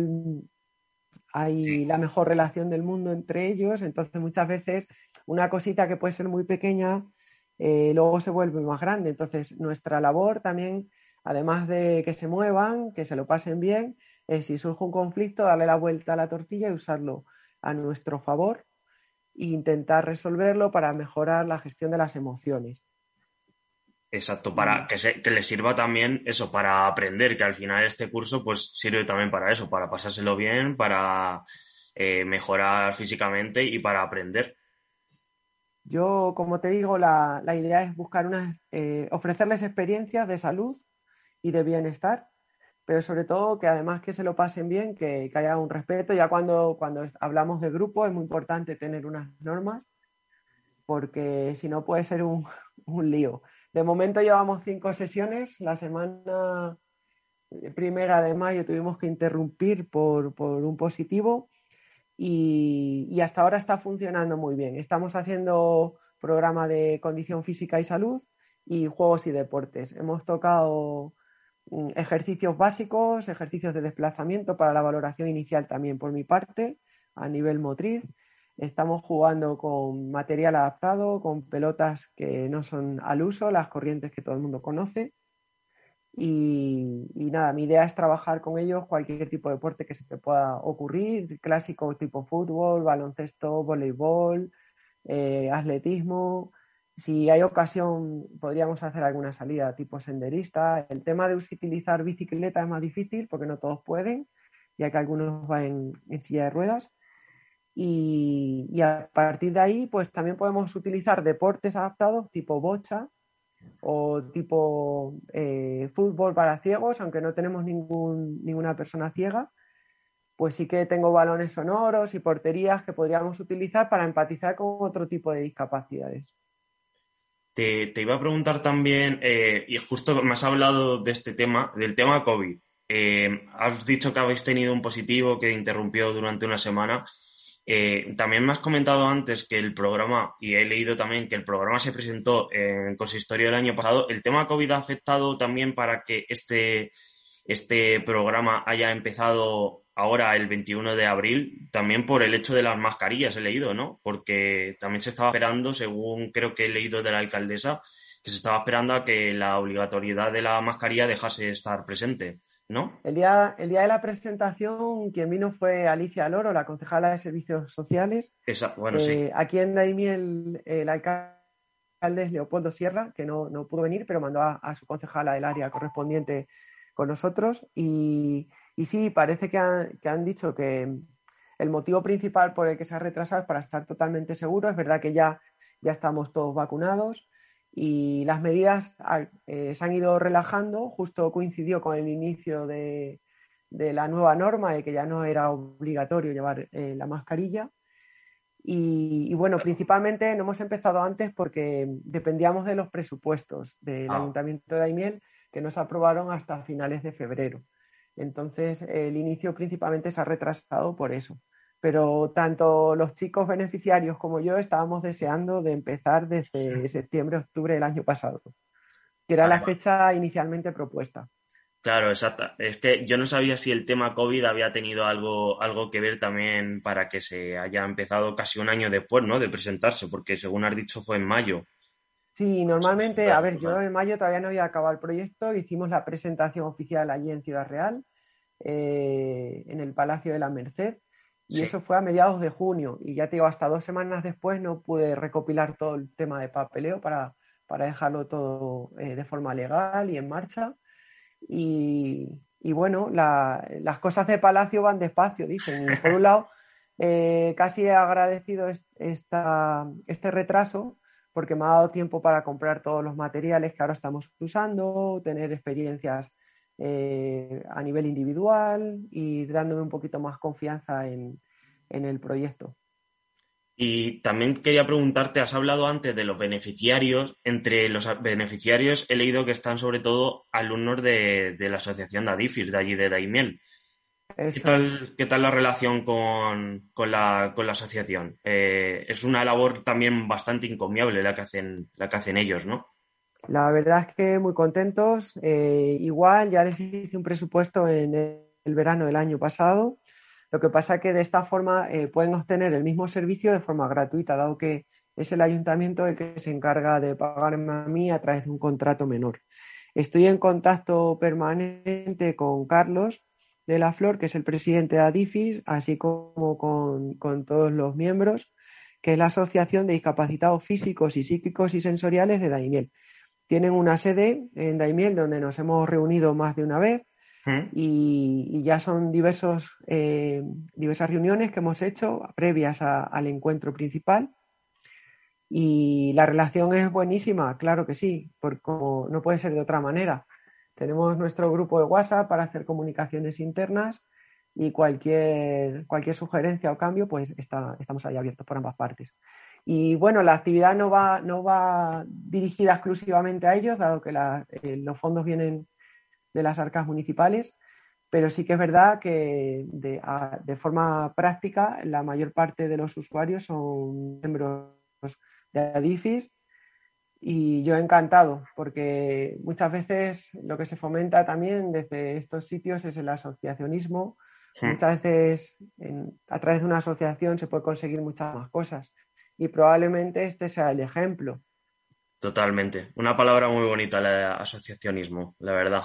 hay la mejor relación del mundo entre ellos, entonces muchas veces una cosita que puede ser muy pequeña eh, luego se vuelve más grande. Entonces, nuestra labor también, además de que se muevan, que se lo pasen bien, es si surge un conflicto, darle la vuelta a la tortilla y usarlo a nuestro favor e intentar resolverlo para mejorar la gestión de las emociones. Exacto, para que, se, que les sirva también eso, para aprender, que al final este curso pues sirve también para eso, para pasárselo bien, para eh, mejorar físicamente y para aprender. Yo, como te digo, la, idea es buscar unas, eh, ofrecerles experiencias de salud y de bienestar, pero sobre todo que además que se lo pasen bien, que, haya un respeto. Ya cuando, cuando hablamos de grupo es muy importante tener unas normas, porque si no puede ser un, lío. De momento llevamos cinco sesiones. La semana primera de mayo tuvimos que interrumpir por, por un positivo y, hasta ahora está funcionando muy bien. Estamos haciendo programa de condición física y salud y juegos y deportes. Hemos tocado mm, ejercicios básicos, ejercicios de desplazamiento para la valoración inicial también por mi parte, a nivel motriz. Estamos jugando con material adaptado, con pelotas que no son al uso, las corrientes que todo el mundo conoce. Y, nada, mi idea es trabajar con ellos cualquier tipo de deporte que se te pueda ocurrir, clásico tipo fútbol, baloncesto, voleibol, eh, atletismo. Si hay ocasión, podríamos hacer alguna salida tipo senderista. El tema de utilizar bicicleta es más difícil porque no todos pueden, ya que algunos van en, silla de ruedas. Y, y, a partir de ahí, pues también podemos utilizar deportes adaptados tipo bocha, o tipo eh, fútbol para ciegos, aunque no tenemos ningún, ninguna persona ciega, pues sí que tengo balones sonoros y porterías que podríamos utilizar para empatizar con otro tipo de discapacidades. Te, iba a preguntar también, eh, y justo me has hablado de este tema, del tema COVID. Eh, has dicho que habéis tenido un positivo que interrumpió durante una semana. Eh, también me has comentado antes que el programa, y he leído también que el programa se presentó en Consistorio el año pasado. ¿El tema COVID ha afectado también para que este, este programa haya empezado ahora el 21 de abril? También por el hecho de las mascarillas, he leído, ¿no? Porque también se estaba esperando, según creo que he leído de la alcaldesa, que se estaba esperando a que la obligatoriedad de la mascarilla dejase de estar presente. ¿No? El día, el día de la presentación, quien vino fue Alicia Loro, la concejala de Servicios Sociales. bueno, sí. Eh, aquí en Daimiel, el, alcalde es Leopoldo Sierra, que no, pudo venir, pero mandó a, su concejala del área correspondiente con nosotros. Y, sí, parece que, que han dicho que el motivo principal por el que se ha retrasado es para estar totalmente seguro. Es verdad que ya, ya estamos todos vacunados y las medidas eh, se han ido relajando, justo coincidió con el inicio de, la nueva norma de que ya no era obligatorio llevar eh, la mascarilla. Y, bueno, principalmente no hemos empezado antes porque dependíamos de los presupuestos del ah. Ayuntamiento de Daimiel que nos aprobaron hasta finales de febrero. Entonces, el inicio principalmente se ha retrasado por eso pero tanto los chicos beneficiarios como yo estábamos deseando de empezar desde septiembre, octubre del año pasado, que era la fecha inicialmente propuesta. Claro, exacto. Es que yo no sabía si el tema COVID había tenido algo, algo que ver también para que se haya empezado casi un año después, ¿no? De presentarse, porque según has dicho fue en mayo. Sí, normalmente, a ver, yo en mayo todavía no había acabado el proyecto, hicimos la presentación oficial allí en Ciudad Real, eh, en el Palacio de la Merced, y eso fue a mediados de junio. Y ya te digo, hasta dos semanas después no pude recopilar todo el tema de papeleo para, dejarlo todo eh, de forma legal y en marcha. Y, bueno, las cosas de Palacio van despacio, dicen. por un lado, eh, casi he agradecido esta, este retraso porque me ha dado tiempo para comprar todos los materiales que ahora estamos usando, tener experiencias eh, a nivel individual y dándome un poquito más confianza en, el proyecto. Y también quería preguntarte, has hablado antes de los beneficiarios. Entre los beneficiarios he leído que están sobre todo alumnos de, la asociación de Adifis, de allí de Daimiel. ¿Qué tal, la relación con, la, asociación? Eh, es una labor también bastante encomiable la que hacen, la que hacen ellos, ¿no? La verdad es que muy contentos. Eh, igual ya les hice un presupuesto en el verano del año pasado. Lo que pasa es que de esta forma eh, pueden obtener el mismo servicio de forma gratuita, dado que es el ayuntamiento el que se encarga de pagarme a mí a través de un contrato menor. Estoy en contacto permanente con Carlos de la Flor, que es el presidente de ADIFIS, así como con, todos los miembros, que es la Asociación de Discapacitados Físicos y Psíquicos y Sensoriales de Daimiel. Tienen una sede en Daimiel donde nos hemos reunido más de una vez ¿Mm? y, ya son diversos, eh, diversas reuniones que hemos hecho previas al encuentro principal. Y la relación es buenísima, claro que sí, porque no puede ser de otra manera. Tenemos nuestro grupo de WhatsApp para hacer comunicaciones internas y cualquier, cualquier sugerencia o cambio, pues está, estamos ahí abiertos por ambas partes. Y bueno, la actividad no va, no va dirigida exclusivamente a ellos, dado que eh, los fondos vienen de las arcas municipales, pero sí que es verdad que de, de, forma práctica la mayor parte de los usuarios son miembros de Adifis y yo encantado porque muchas veces lo que se fomenta también desde estos sitios es el asociacionismo. Muchas veces a través de una asociación se puede conseguir muchas más cosas y probablemente este sea el ejemplo. Totalmente. Una palabra muy bonita, el asociacionismo, la verdad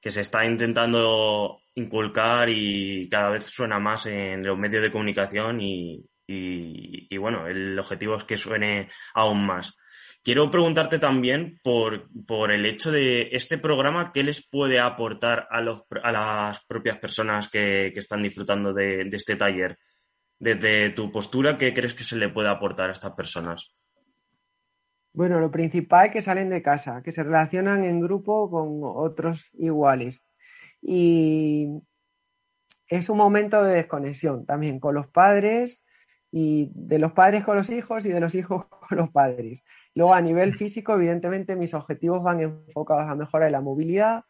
que se está intentando inculcar y cada vez suena más en los medios de comunicación y, y, bueno, el objetivo es que suene aún más. Quiero preguntarte también por, por, el hecho de este programa, ¿qué les puede aportar a, los, a las propias personas que, que están disfrutando de, de, este taller? Desde tu postura, ¿qué crees que se le puede aportar a estas personas? Bueno, lo principal que salen de casa, que se relacionan en grupo con otros iguales. Y es un momento de desconexión también con los padres y de los padres con los hijos y de los hijos con los padres. Luego, a nivel físico, evidentemente, mis objetivos van enfocados a mejorar la movilidad,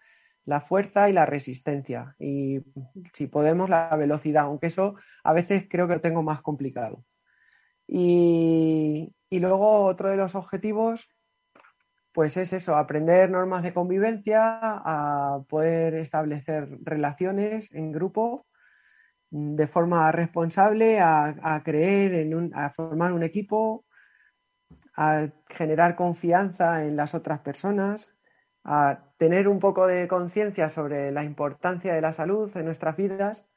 la fuerza y la resistencia. Y si podemos, la velocidad, aunque eso a veces creo que lo tengo más complicado. Y, y luego otro de los objetivos, pues es eso, aprender normas de convivencia, a poder establecer relaciones en grupo de forma responsable, a, creer en un, a formar un equipo, a generar confianza en las otras personas, a tener un poco de conciencia sobre la importancia de la salud en nuestras vidas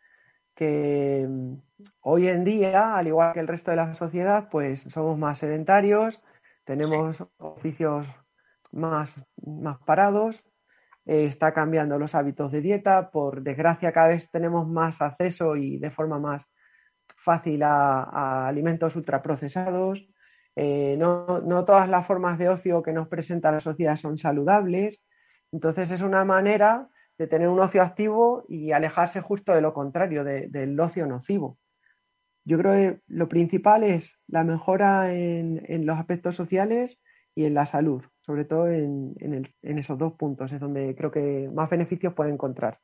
que mm, hoy en día, al igual que el resto de la sociedad, pues somos más sedentarios, tenemos oficios más, más parados, eh, está cambiando los hábitos de dieta, por desgracia cada vez tenemos más acceso y de forma más fácil a, alimentos ultraprocesados. Eh, no, no todas las formas de ocio que nos presenta la sociedad son saludables. Entonces es una manera de tener un ocio activo y alejarse justo de lo contrario, del ocio nocivo. Yo creo que lo principal es la mejora en, los aspectos sociales y en la salud, sobre todo en, esos dos puntos, es donde creo que más beneficios puede encontrar.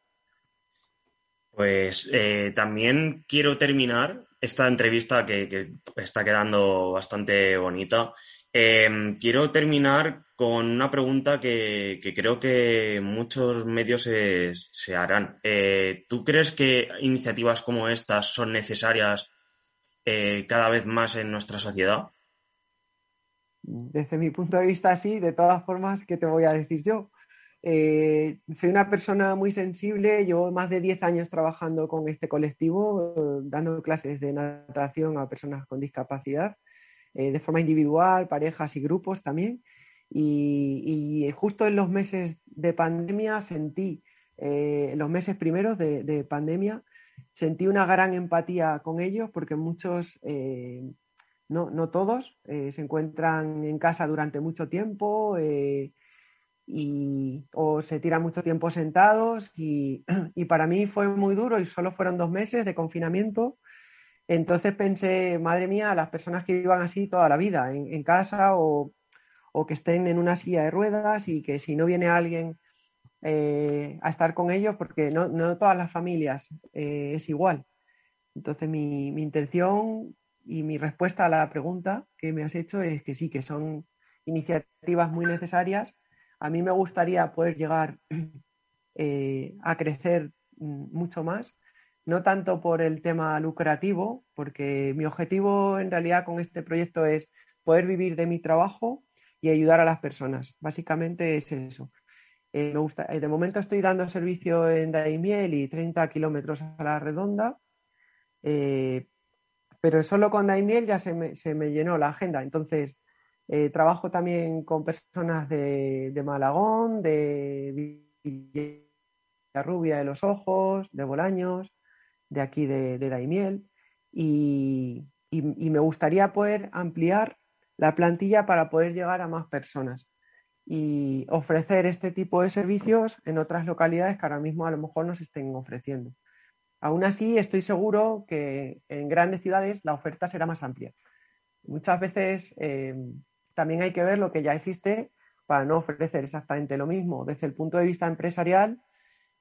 Pues eh, también quiero terminar esta entrevista que, está quedando bastante bonita Em, quiero terminar con una pregunta que, creo que muchos medios se, harán. Eh, ¿Tú crees que iniciativas como estas son necesarias eh, cada vez más en nuestra sociedad? Desde mi punto de vista, sí. De todas formas, ¿qué te voy a decir yo? Eh, soy una persona muy sensible, llevo más de 10 años trabajando con este colectivo, dando clases de natación a personas con discapacidad de forma individual, parejas y grupos también. Y, justo en los meses de pandemia sentí, eh, los meses primeros de, pandemia, sentí una gran empatía con ellos porque muchos, eh, no, no, todos, se encuentran en casa durante mucho tiempo y, o se tiran mucho tiempo sentados y, y, para mí fue muy duro y solo fueron dos meses de confinamiento. Entonces pensé, madre mía, las personas que vivan así toda la vida, en, casa o, que estén en una silla de ruedas y que si no viene alguien eh, a estar con ellos, porque no, todas las familias eh, es igual. Entonces mi, intención y mi respuesta a la pregunta que me has hecho es que sí, que son iniciativas muy necesarias. A mí me gustaría poder llegar eh, a crecer mm, mucho más no tanto por el tema lucrativo, porque mi objetivo en realidad con este proyecto es poder vivir de mi trabajo y ayudar a las personas. Básicamente es eso. Eh, me gusta, eh, de momento estoy dando servicio en Daimiel y 30 kilómetros a la redonda, eh, pero solo con Daimiel ya se me, se me llenó la agenda. Entonces, trabajo también con personas de, de Malagón, de Rubia de los Ojos, de Bolaños, de aquí de, Daimiel, y, me gustaría poder ampliar la plantilla para poder llegar a más personas y ofrecer este tipo de servicios en otras localidades que ahora mismo a lo mejor nos estén ofreciendo. Aún así, estoy seguro que en grandes ciudades la oferta será más amplia. Muchas veces eh, también hay que ver lo que ya existe para no ofrecer exactamente lo mismo. Desde el punto de vista empresarial,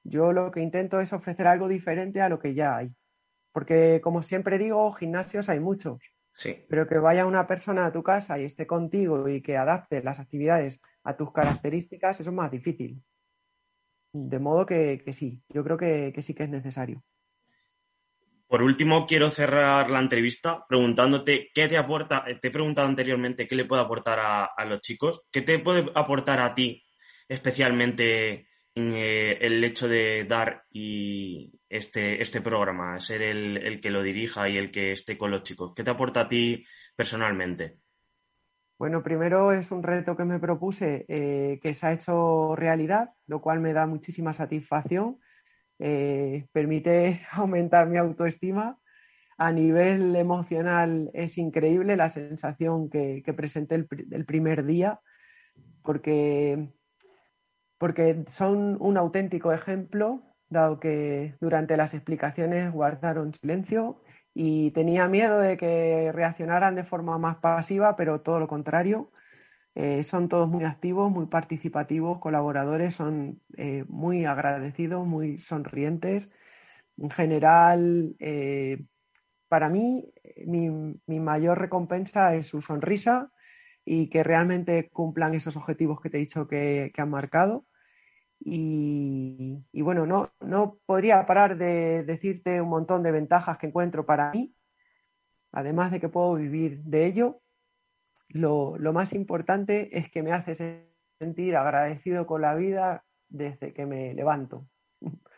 yo lo que intento es ofrecer algo diferente a lo que ya hay. Porque, como siempre digo, gimnasios hay muchos. Sí. Pero que vaya una persona a tu casa y esté contigo y que adapte las actividades a tus características, eso es más difícil. De modo que, sí, yo creo que, sí que es necesario. Por último, quiero cerrar la entrevista preguntándote qué te aporta, te he preguntado anteriormente qué le puede aportar a, a los chicos, qué te puede aportar a ti especialmente eh, el hecho de dar y este, este programa, ser el, que lo dirija y el que esté con los chicos? ¿Qué te aporta a ti personalmente? Bueno, primero es un reto que me propuse eh, que se ha hecho realidad, lo cual me da muchísima satisfacción. Eh, permite aumentar mi autoestima. A nivel emocional es increíble la sensación que, presenté el primer día, porque porque son un auténtico ejemplo, dado que durante las explicaciones guardaron silencio y tenía miedo de que reaccionaran de forma más pasiva, pero todo lo contrario. Eh, son todos muy activos, muy participativos, colaboradores, son eh, muy agradecidos, muy sonrientes. En general, eh, para mí, mi, mayor recompensa es su sonrisa y que realmente cumplan esos objetivos que te he dicho que, han marcado. Y, bueno, no, no podría parar de decirte un montón de ventajas que encuentro para mí, además de que puedo vivir de ello. Lo, lo más importante es que me hace sentir agradecido con la vida desde que me levanto.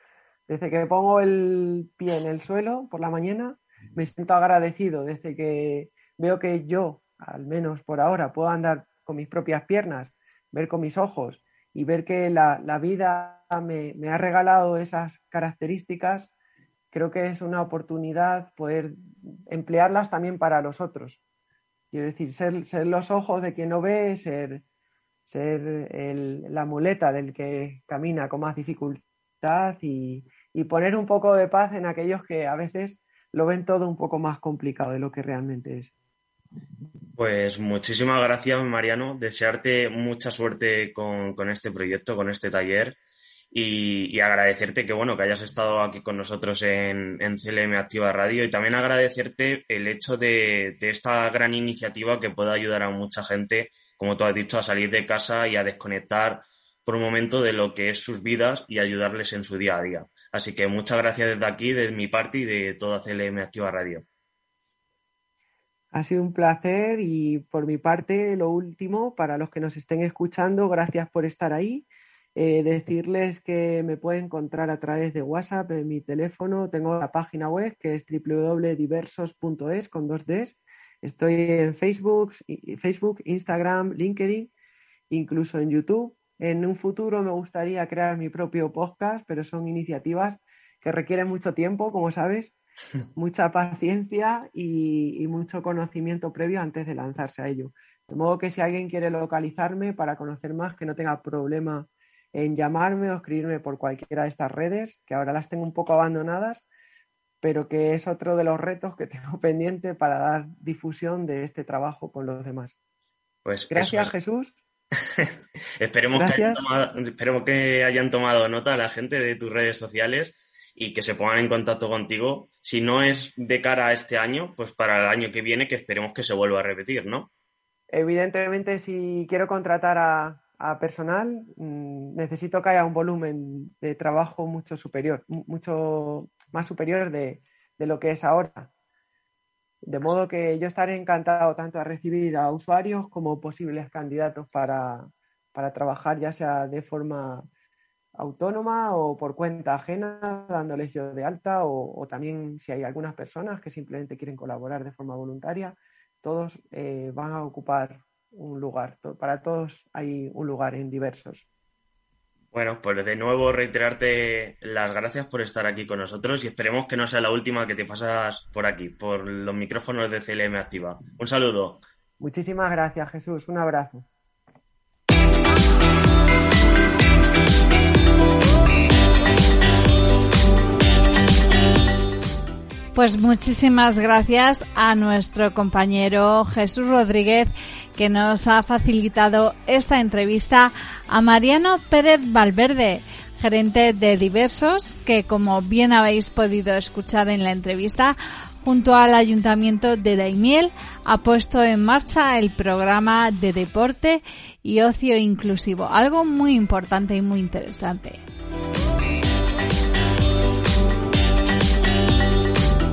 Desde que pongo el pie en el suelo por la mañana, me siento agradecido. Desde que veo que yo al menos por ahora, puedo andar con mis propias piernas, ver con mis ojos y ver que la, vida me, ha regalado esas características, creo que es una oportunidad poder emplearlas también para los otros. Quiero decir, ser, ser los ojos de quien no ve, ser, ser la muleta del que camina con más dificultad y, y poner un poco de paz en aquellos que a veces lo ven todo un poco más complicado de lo que realmente es. Pues muchísimas gracias, Mariano. Desearte mucha suerte con, este proyecto, con este taller y, agradecerte que, bueno, que hayas estado aquí con nosotros en, en CLM Activa Radio y también agradecerte el hecho de, de, esta gran iniciativa que pueda ayudar a mucha gente, como tú has dicho, a salir de casa y a desconectar por un momento de lo que es sus vidas y ayudarles en su día a día. Así que muchas gracias desde aquí, de mi parte y de toda CLM Activa Radio. Ha sido un placer y por mi parte, lo último, para los que nos estén escuchando, gracias por estar ahí. Eh, decirles que me pueden encontrar a través de WhatsApp en mi teléfono. Tengo la página web que es www.diversos.es con dos Ds. Estoy en Facebook, Facebook, Instagram, LinkedIn, incluso en YouTube. En un futuro me gustaría crear mi propio podcast, pero son iniciativas que requieren mucho tiempo, como sabes, mucha paciencia y, mucho conocimiento previo antes de lanzarse a ello. De modo que si alguien quiere localizarme para conocer más, que no tenga problema en llamarme o escribirme por cualquiera de estas redes, que ahora las tengo un poco abandonadas, pero que es otro de los retos que tengo pendiente para dar difusión de este trabajo con los demás. Pues Gracias, Jesús. esperemos, Que esperemos que hayan tomado nota la gente de tus redes sociales y que se pongan en contacto contigo. Si no es de cara a este año, pues para el año que viene, que esperemos que se vuelva a repetir, ¿no? Evidentemente, si quiero contratar a, personal, mm, necesito que haya un volumen de trabajo mucho superior, mucho más superior de, lo que es ahora. De modo que yo estaré encantado tanto a recibir a usuarios como posibles candidatos para, para trabajar ya sea de forma autónoma o por cuenta ajena, dándoles yo de alta, o, también si hay algunas personas que simplemente quieren colaborar de forma voluntaria, todos eh, van a ocupar un lugar. Para todos hay un lugar en diversos. Bueno, pues de nuevo reiterarte las gracias por estar aquí con nosotros y esperemos que no sea la última que te pasas por aquí, por los micrófonos de CLM Activa. Un saludo. Muchísimas gracias, Jesús. Un abrazo. Pues muchísimas gracias a nuestro compañero Jesús Rodríguez que nos ha facilitado esta entrevista a Mariano Pérez Valverde, gerente de Diversos, que como bien habéis podido escuchar en la entrevista, junto al Ayuntamiento de Daimiel ha puesto en marcha el programa de deporte y ocio inclusivo, algo muy importante y muy interesante.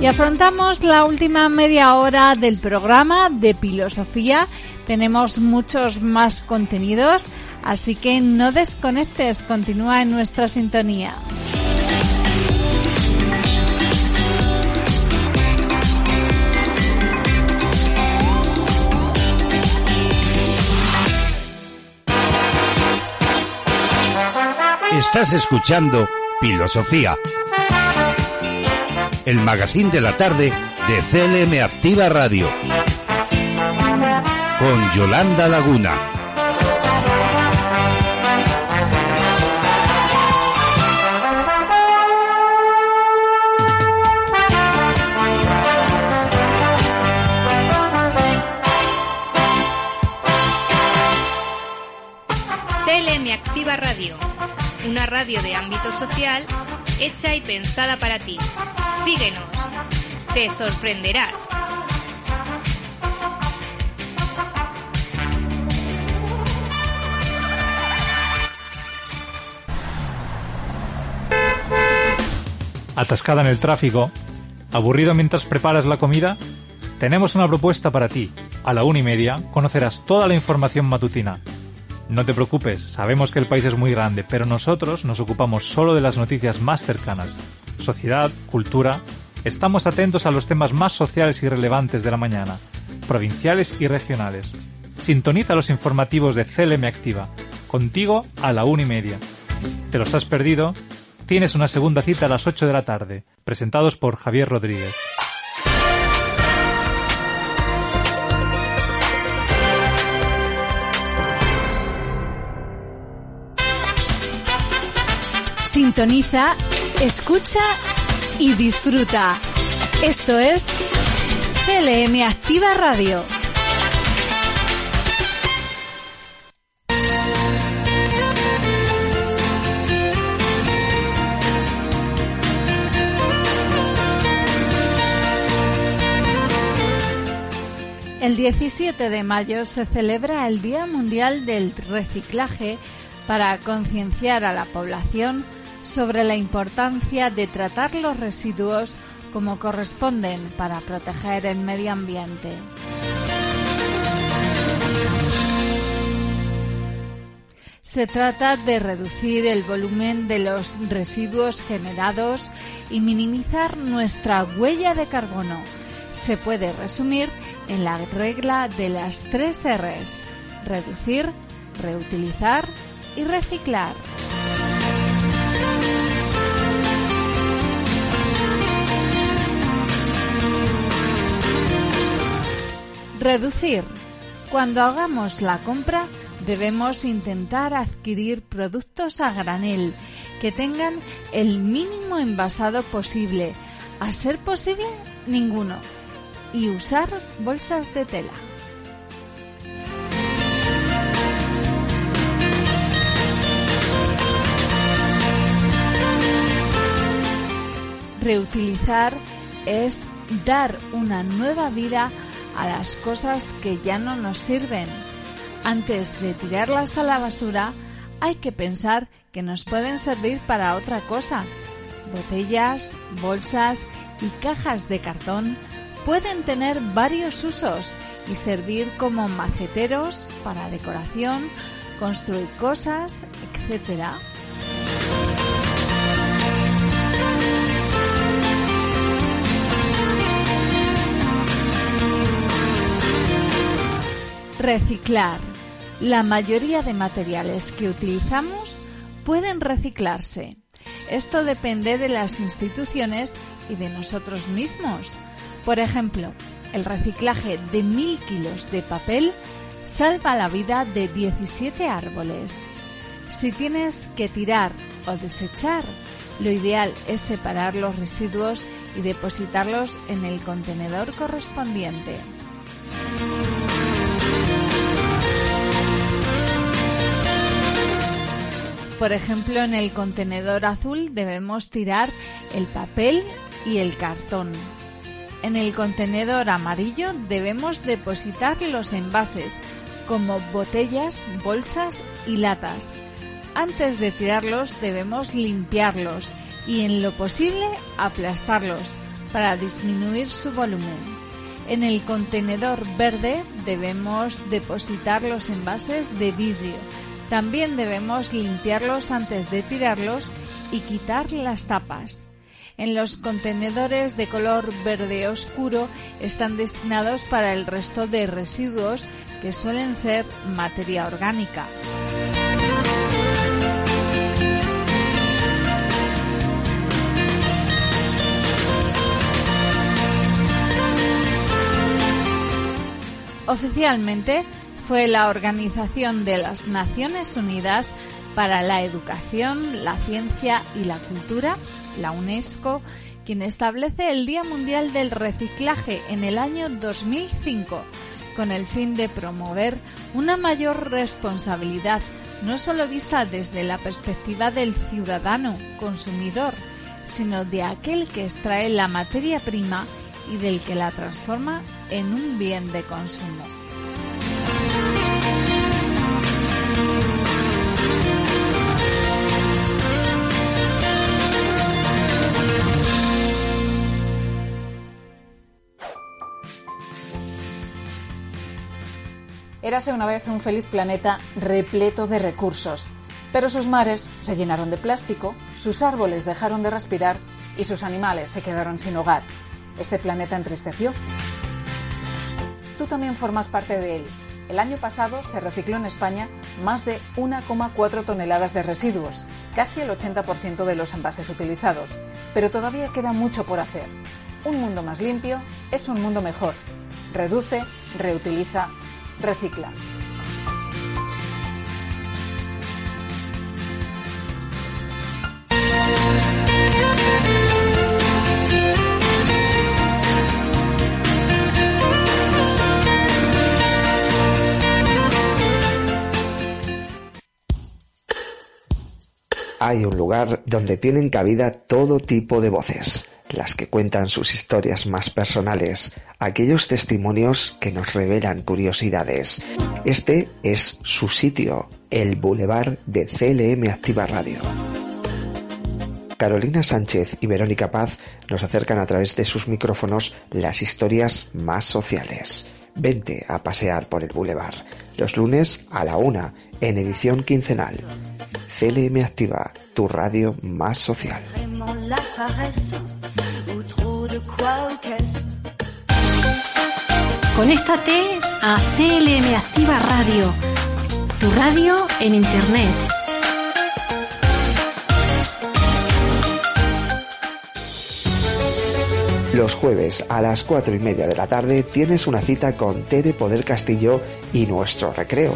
Y afrontamos la última media hora del programa de filosofía. Tenemos muchos más contenidos, así que no desconectes, continúa en nuestra sintonía. Estás escuchando Filosofía el magazine de la tarde de CLM Activa Radio. Con Yolanda Laguna. CLM Activa Radio, una radio de ámbito social hecha y pensada para ti. Síguenos. Te sorprenderás. ¿Atascada en el tráfico? ¿Aburrido mientras preparas la comida? Tenemos una propuesta para ti. A la una y media conocerás toda la información matutina. No te preocupes, sabemos que el país es muy grande, pero nosotros nos ocupamos solo de las noticias más cercanas sociedad, cultura, estamos atentos a los temas más sociales y relevantes de la mañana, provinciales y regionales. Sintoniza los informativos de CLM Activa, contigo a la una y media. ¿Te los has perdido? Tienes una segunda cita a las 8 de la tarde, presentados por Javier Rodríguez. Sintoniza Escucha y disfruta. Esto es CLM Activa Radio. El 17 de mayo se celebra el Día Mundial del Reciclaje para concienciar a la población sobre la importancia de tratar los residuos como corresponden para proteger el medio ambiente. Se trata de reducir el volumen de los residuos generados y minimizar nuestra huella de carbono. Se puede resumir en la regla de las tres Rs. Reducir, reutilizar y reciclar. Reducir. Cuando hagamos la compra, debemos intentar adquirir productos a granel que tengan el mínimo envasado posible, a ser posible ninguno, y usar bolsas de tela. Reutilizar es dar una nueva vida a las cosas que ya no nos sirven. Antes de tirarlas a la basura, hay que pensar que nos pueden servir para otra cosa. Botellas, bolsas y cajas de cartón pueden tener varios usos y servir como maceteros para decoración, construir cosas, etc. Reciclar. La mayoría de materiales que utilizamos pueden reciclarse. Esto depende de las instituciones y de nosotros mismos. Por ejemplo, el reciclaje de mil kilos de papel salva la vida de 17 árboles. Si tienes que tirar o desechar, lo ideal es separar los residuos y depositarlos en el contenedor correspondiente. Por ejemplo, en el contenedor azul debemos tirar el papel y el cartón. En el contenedor amarillo debemos depositar los envases, como botellas, bolsas y latas. Antes de tirarlos debemos limpiarlos y en lo posible aplastarlos para disminuir su volumen. En el contenedor verde debemos depositar los envases de vidrio. También debemos limpiarlos antes de tirarlos y quitar las tapas. En los contenedores de color verde oscuro están destinados para el resto de residuos que suelen ser materia orgánica. Oficialmente fue la Organización de las Naciones Unidas para la Educación, la Ciencia y la Cultura, la UNESCO, quien establece el Día Mundial del Reciclaje en el año 2005 con el fin de promover una mayor responsabilidad, no solo vista desde la perspectiva del ciudadano consumidor, sino de aquel que extrae la materia prima y del que la transforma en un bien de consumo. Érase una vez un feliz planeta repleto de recursos, pero sus mares se llenaron de plástico, sus árboles dejaron de respirar y sus animales se quedaron sin hogar. Este planeta entristeció. Tú también formas parte de él. El año pasado se recicló en España más de 1,4 toneladas de residuos, casi el 80% de los envases utilizados, pero todavía queda mucho por hacer. Un mundo más limpio es un mundo mejor. Reduce, reutiliza, recicla. Hay un lugar donde tienen cabida todo tipo de voces las que cuentan sus historias más personales, aquellos testimonios que nos revelan curiosidades. Este es su sitio, el Boulevard de CLM Activa Radio. Carolina Sánchez y Verónica Paz nos acercan a través de sus micrófonos las historias más sociales. Vente a pasear por el Boulevard, los lunes a la una, en edición quincenal. CLM Activa, tu radio más social. Conéctate a CLM Activa Radio, tu radio en Internet. Los jueves a las cuatro y media de la tarde tienes una cita con Tere Poder Castillo y Nuestro Recreo,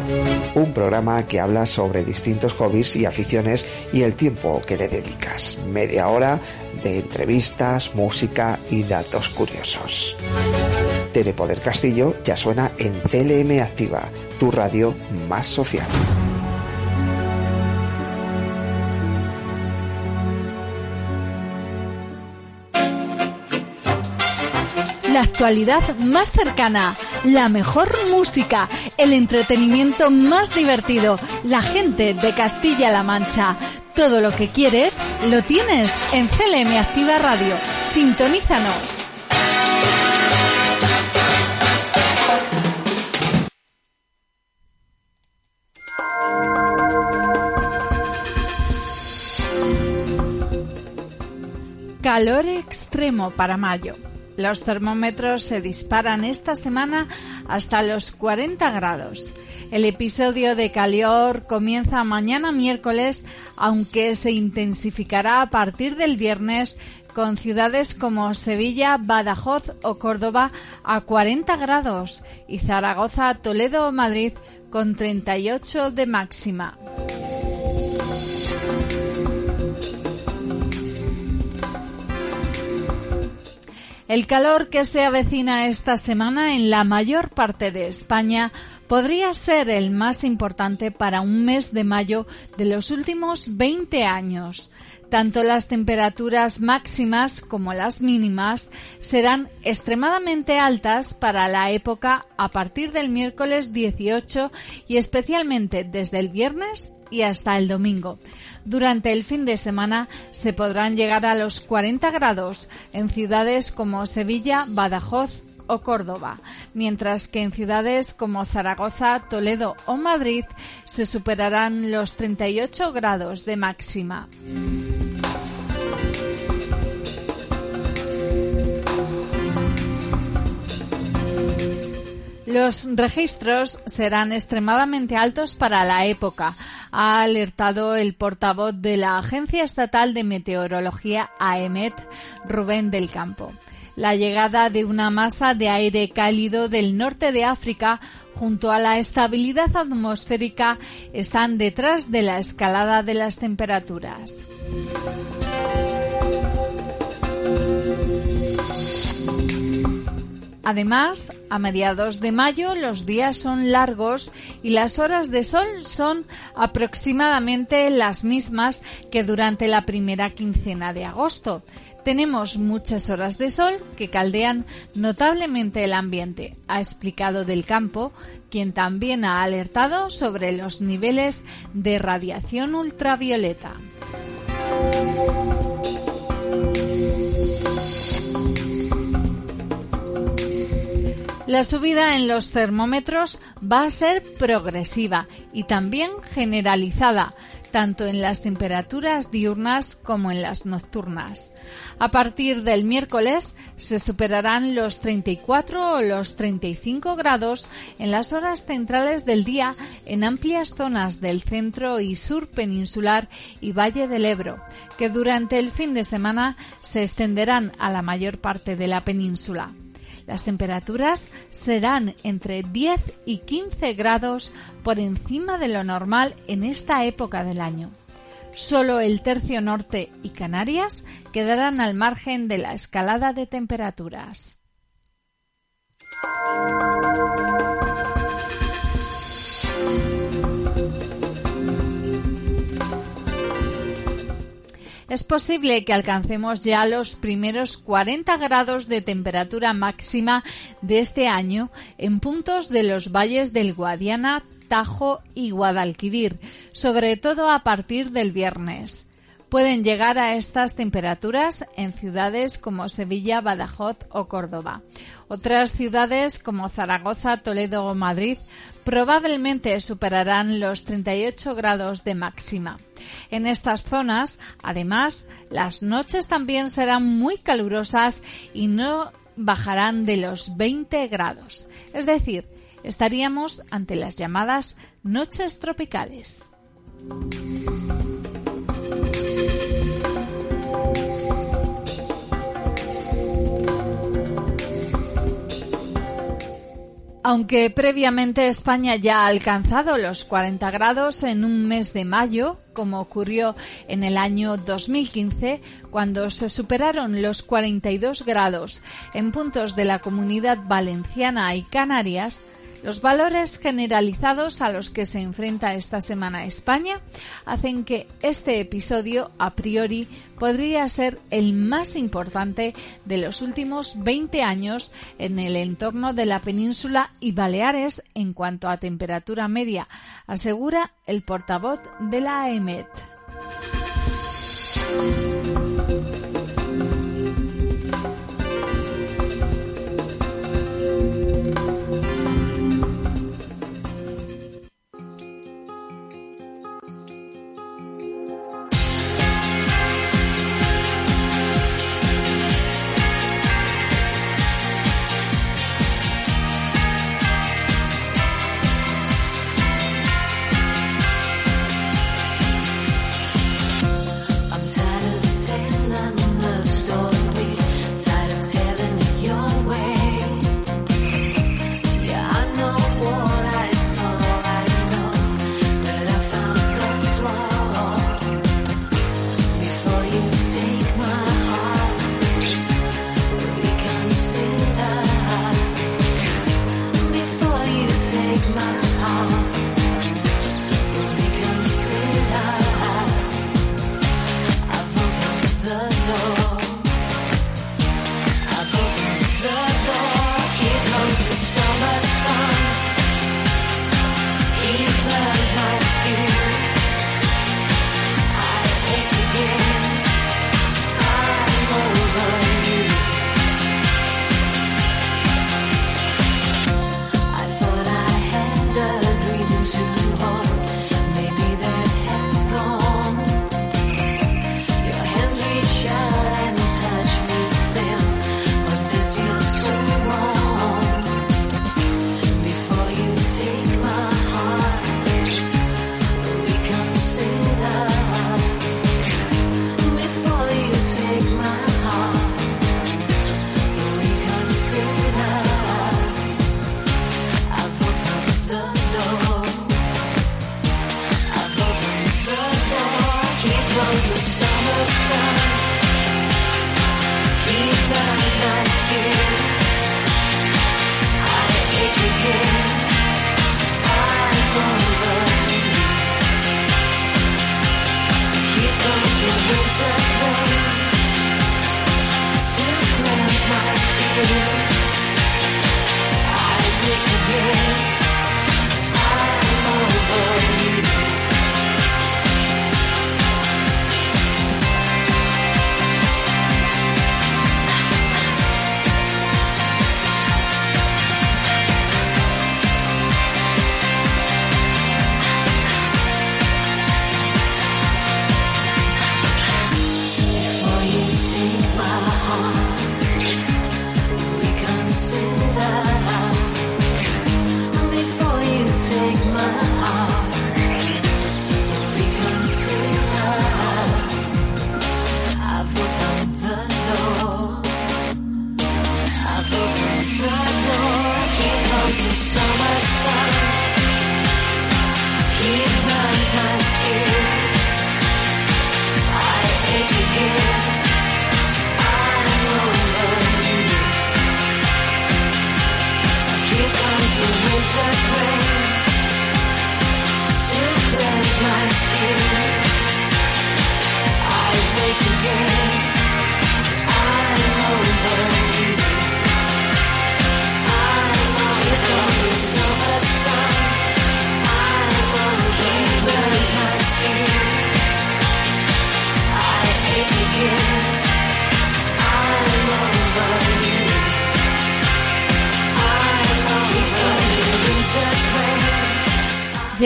un programa que habla sobre distintos hobbies y aficiones y el tiempo que le dedicas. Media hora de entrevistas, música y datos curiosos. Tere Poder Castillo ya suena en CLM Activa, tu radio más social. la actualidad más cercana, la mejor música, el entretenimiento más divertido, la gente de Castilla-La Mancha. Todo lo que quieres lo tienes en CLM Activa Radio. Sintonízanos. Calor extremo para mayo. Los termómetros se disparan esta semana hasta los 40 grados. El episodio de calor comienza mañana miércoles, aunque se intensificará a partir del viernes con ciudades como Sevilla, Badajoz o Córdoba a 40 grados y Zaragoza, Toledo o Madrid con 38 de máxima. El calor que se avecina esta semana en la mayor parte de España podría ser el más importante para un mes de mayo de los últimos 20 años. Tanto las temperaturas máximas como las mínimas serán extremadamente altas para la época a partir del miércoles 18 y especialmente desde el viernes y hasta el domingo. Durante el fin de semana se podrán llegar a los 40 grados en ciudades como Sevilla, Badajoz o Córdoba, mientras que en ciudades como Zaragoza, Toledo o Madrid se superarán los 38 grados de máxima. Los registros serán extremadamente altos para la época, ha alertado el portavoz de la Agencia Estatal de Meteorología AEMET, Rubén del Campo. La llegada de una masa de aire cálido del norte de África junto a la estabilidad atmosférica están detrás de la escalada de las temperaturas. Además, a mediados de mayo los días son largos y las horas de sol son aproximadamente las mismas que durante la primera quincena de agosto. Tenemos muchas horas de sol que caldean notablemente el ambiente, ha explicado Del Campo, quien también ha alertado sobre los niveles de radiación ultravioleta. La subida en los termómetros va a ser progresiva y también generalizada, tanto en las temperaturas diurnas como en las nocturnas. A partir del miércoles se superarán los 34 o los 35 grados en las horas centrales del día en amplias zonas del centro y sur peninsular y Valle del Ebro, que durante el fin de semana se extenderán a la mayor parte de la península. Las temperaturas serán entre 10 y 15 grados por encima de lo normal en esta época del año. Solo el tercio norte y Canarias quedarán al margen de la escalada de temperaturas. Es posible que alcancemos ya los primeros 40 grados de temperatura máxima de este año en puntos de los valles del Guadiana, Tajo y Guadalquivir, sobre todo a partir del viernes. Pueden llegar a estas temperaturas en ciudades como Sevilla, Badajoz o Córdoba. Otras ciudades como Zaragoza, Toledo o Madrid probablemente superarán los 38 grados de máxima. En estas zonas, además, las noches también serán muy calurosas y no bajarán de los 20 grados. Es decir, estaríamos ante las llamadas noches tropicales. Aunque previamente España ya ha alcanzado los 40 grados en un mes de mayo, como ocurrió en el año 2015, cuando se superaron los 42 grados. En puntos de la comunidad valenciana y Canarias, los valores generalizados a los que se enfrenta esta semana España hacen que este episodio a priori podría ser el más importante de los últimos 20 años en el entorno de la península y Baleares en cuanto a temperatura media, asegura el portavoz de la AEMET.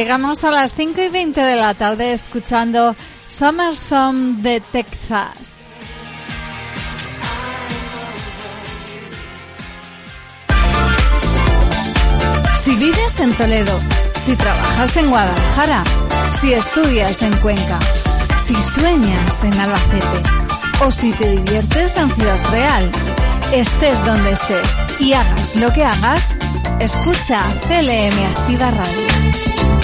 Llegamos a las 5 y 20 de la tarde escuchando Summer Song de Texas. Si vives en Toledo, si trabajas en Guadalajara, si estudias en Cuenca, si sueñas en Albacete o si te diviertes en Ciudad Real, estés donde estés y hagas lo que hagas, escucha CLM Activa Radio.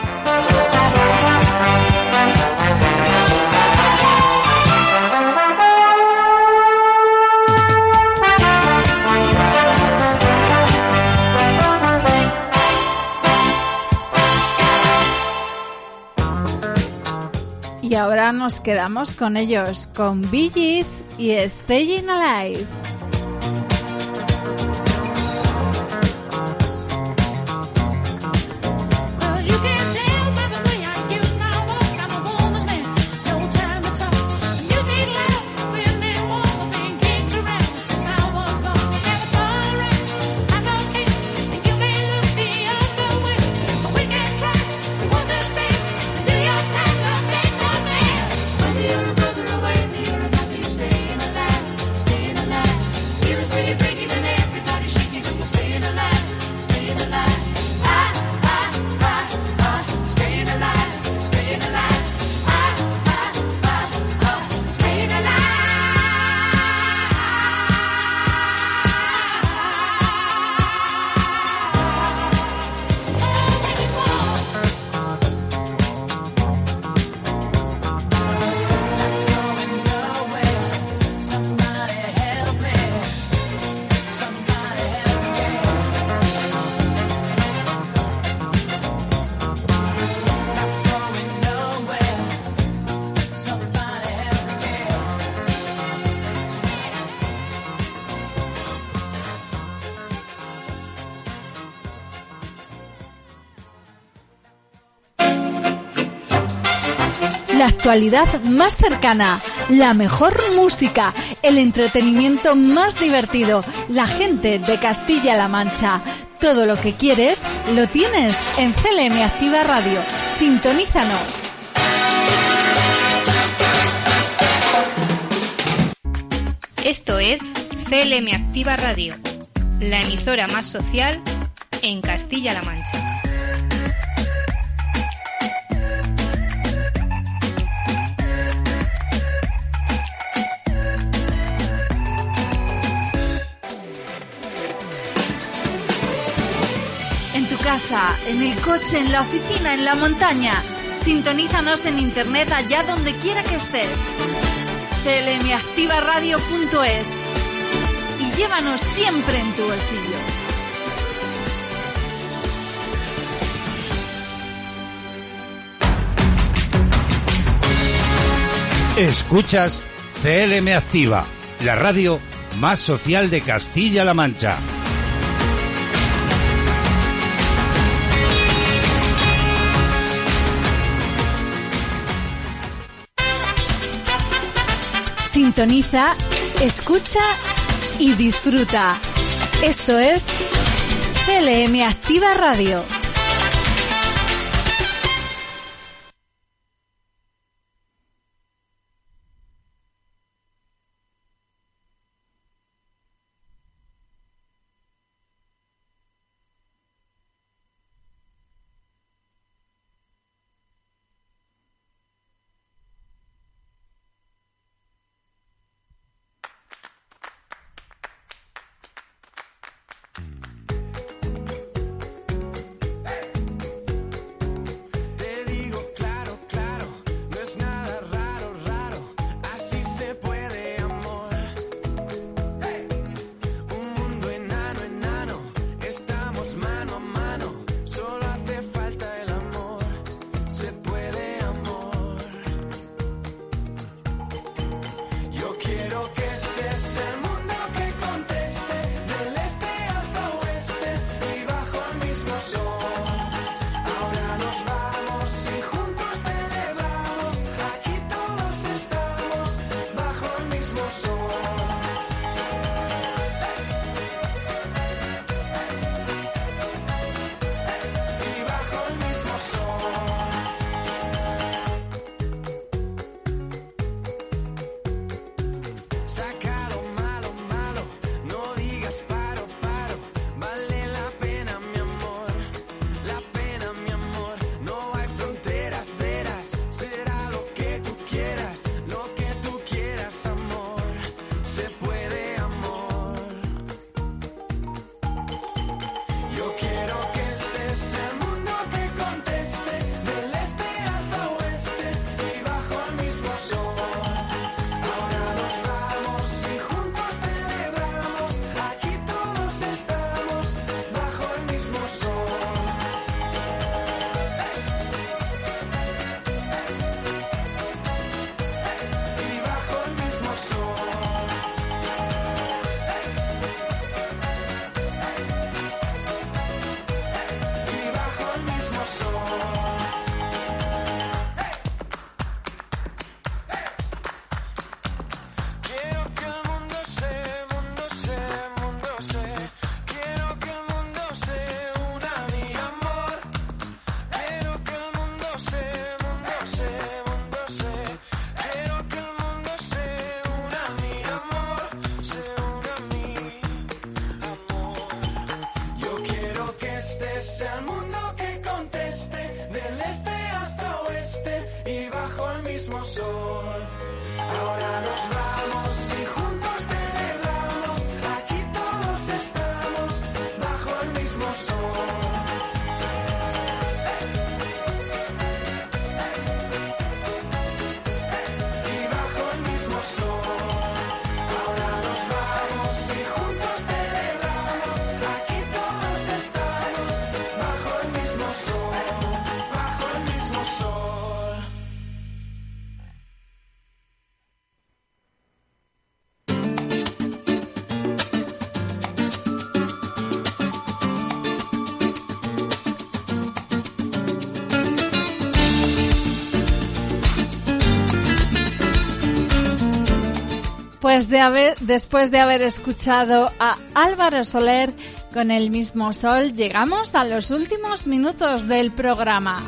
Nos quedamos con ellos, con Billys y Staying Alive. actualidad más cercana, la mejor música, el entretenimiento más divertido, la gente de Castilla-La Mancha. Todo lo que quieres lo tienes en CLM Activa Radio. Sintonízanos. Esto es CLM Activa Radio, la emisora más social en Castilla-La Mancha. en el coche, en la oficina, en la montaña. Sintonízanos en internet allá donde quiera que estés. Telemiactivaradio.es y llévanos siempre en tu bolsillo. Escuchas CLM Activa, la radio más social de Castilla-La Mancha. Sintoniza, escucha y disfruta. Esto es CLM Activa Radio. Después de, haber, escuchado a Álvaro Soler con el mismo sol, llegamos a los últimos minutos del programa.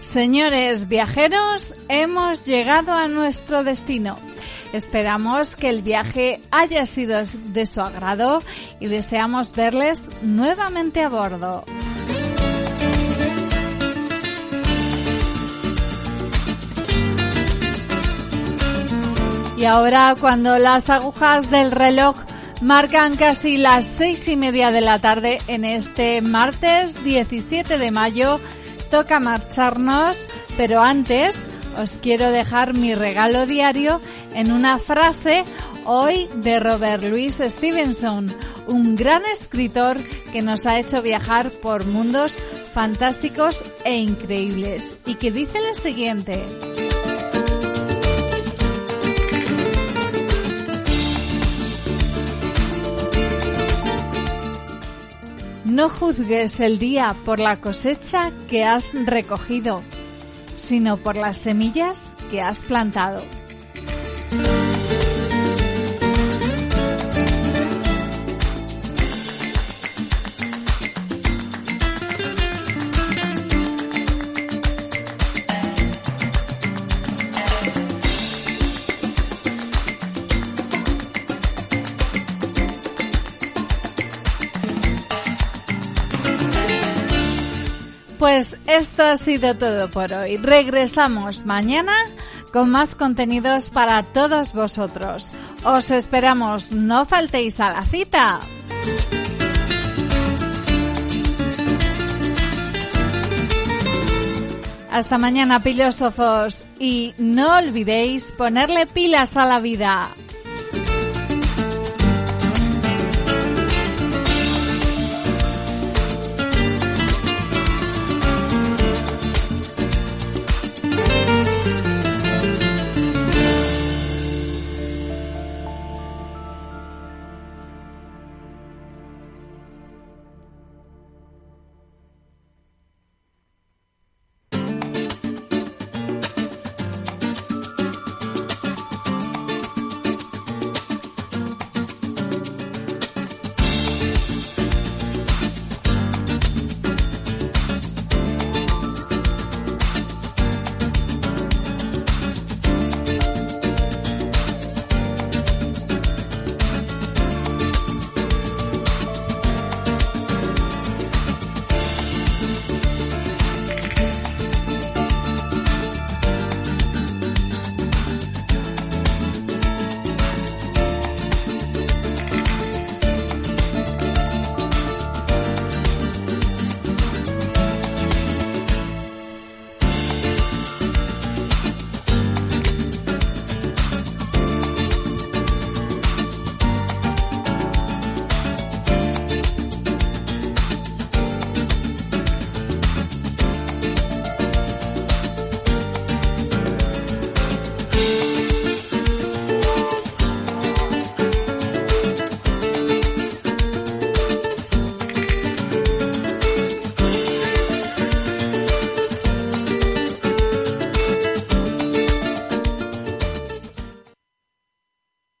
Señores viajeros, hemos llegado a nuestro destino. Esperamos que el viaje haya sido de su agrado y deseamos verles nuevamente a bordo. Y ahora cuando las agujas del reloj marcan casi las seis y media de la tarde en este martes 17 de mayo, toca marcharnos, pero antes os quiero dejar mi regalo diario en una frase hoy de Robert Louis Stevenson, un gran escritor que nos ha hecho viajar por mundos fantásticos e increíbles y que dice lo siguiente. No juzgues el día por la cosecha que has recogido, sino por las semillas que has plantado. Esto ha sido todo por hoy. Regresamos mañana con más contenidos para todos vosotros. Os esperamos, no faltéis a la cita. Hasta mañana, filósofos, y no olvidéis ponerle pilas a la vida.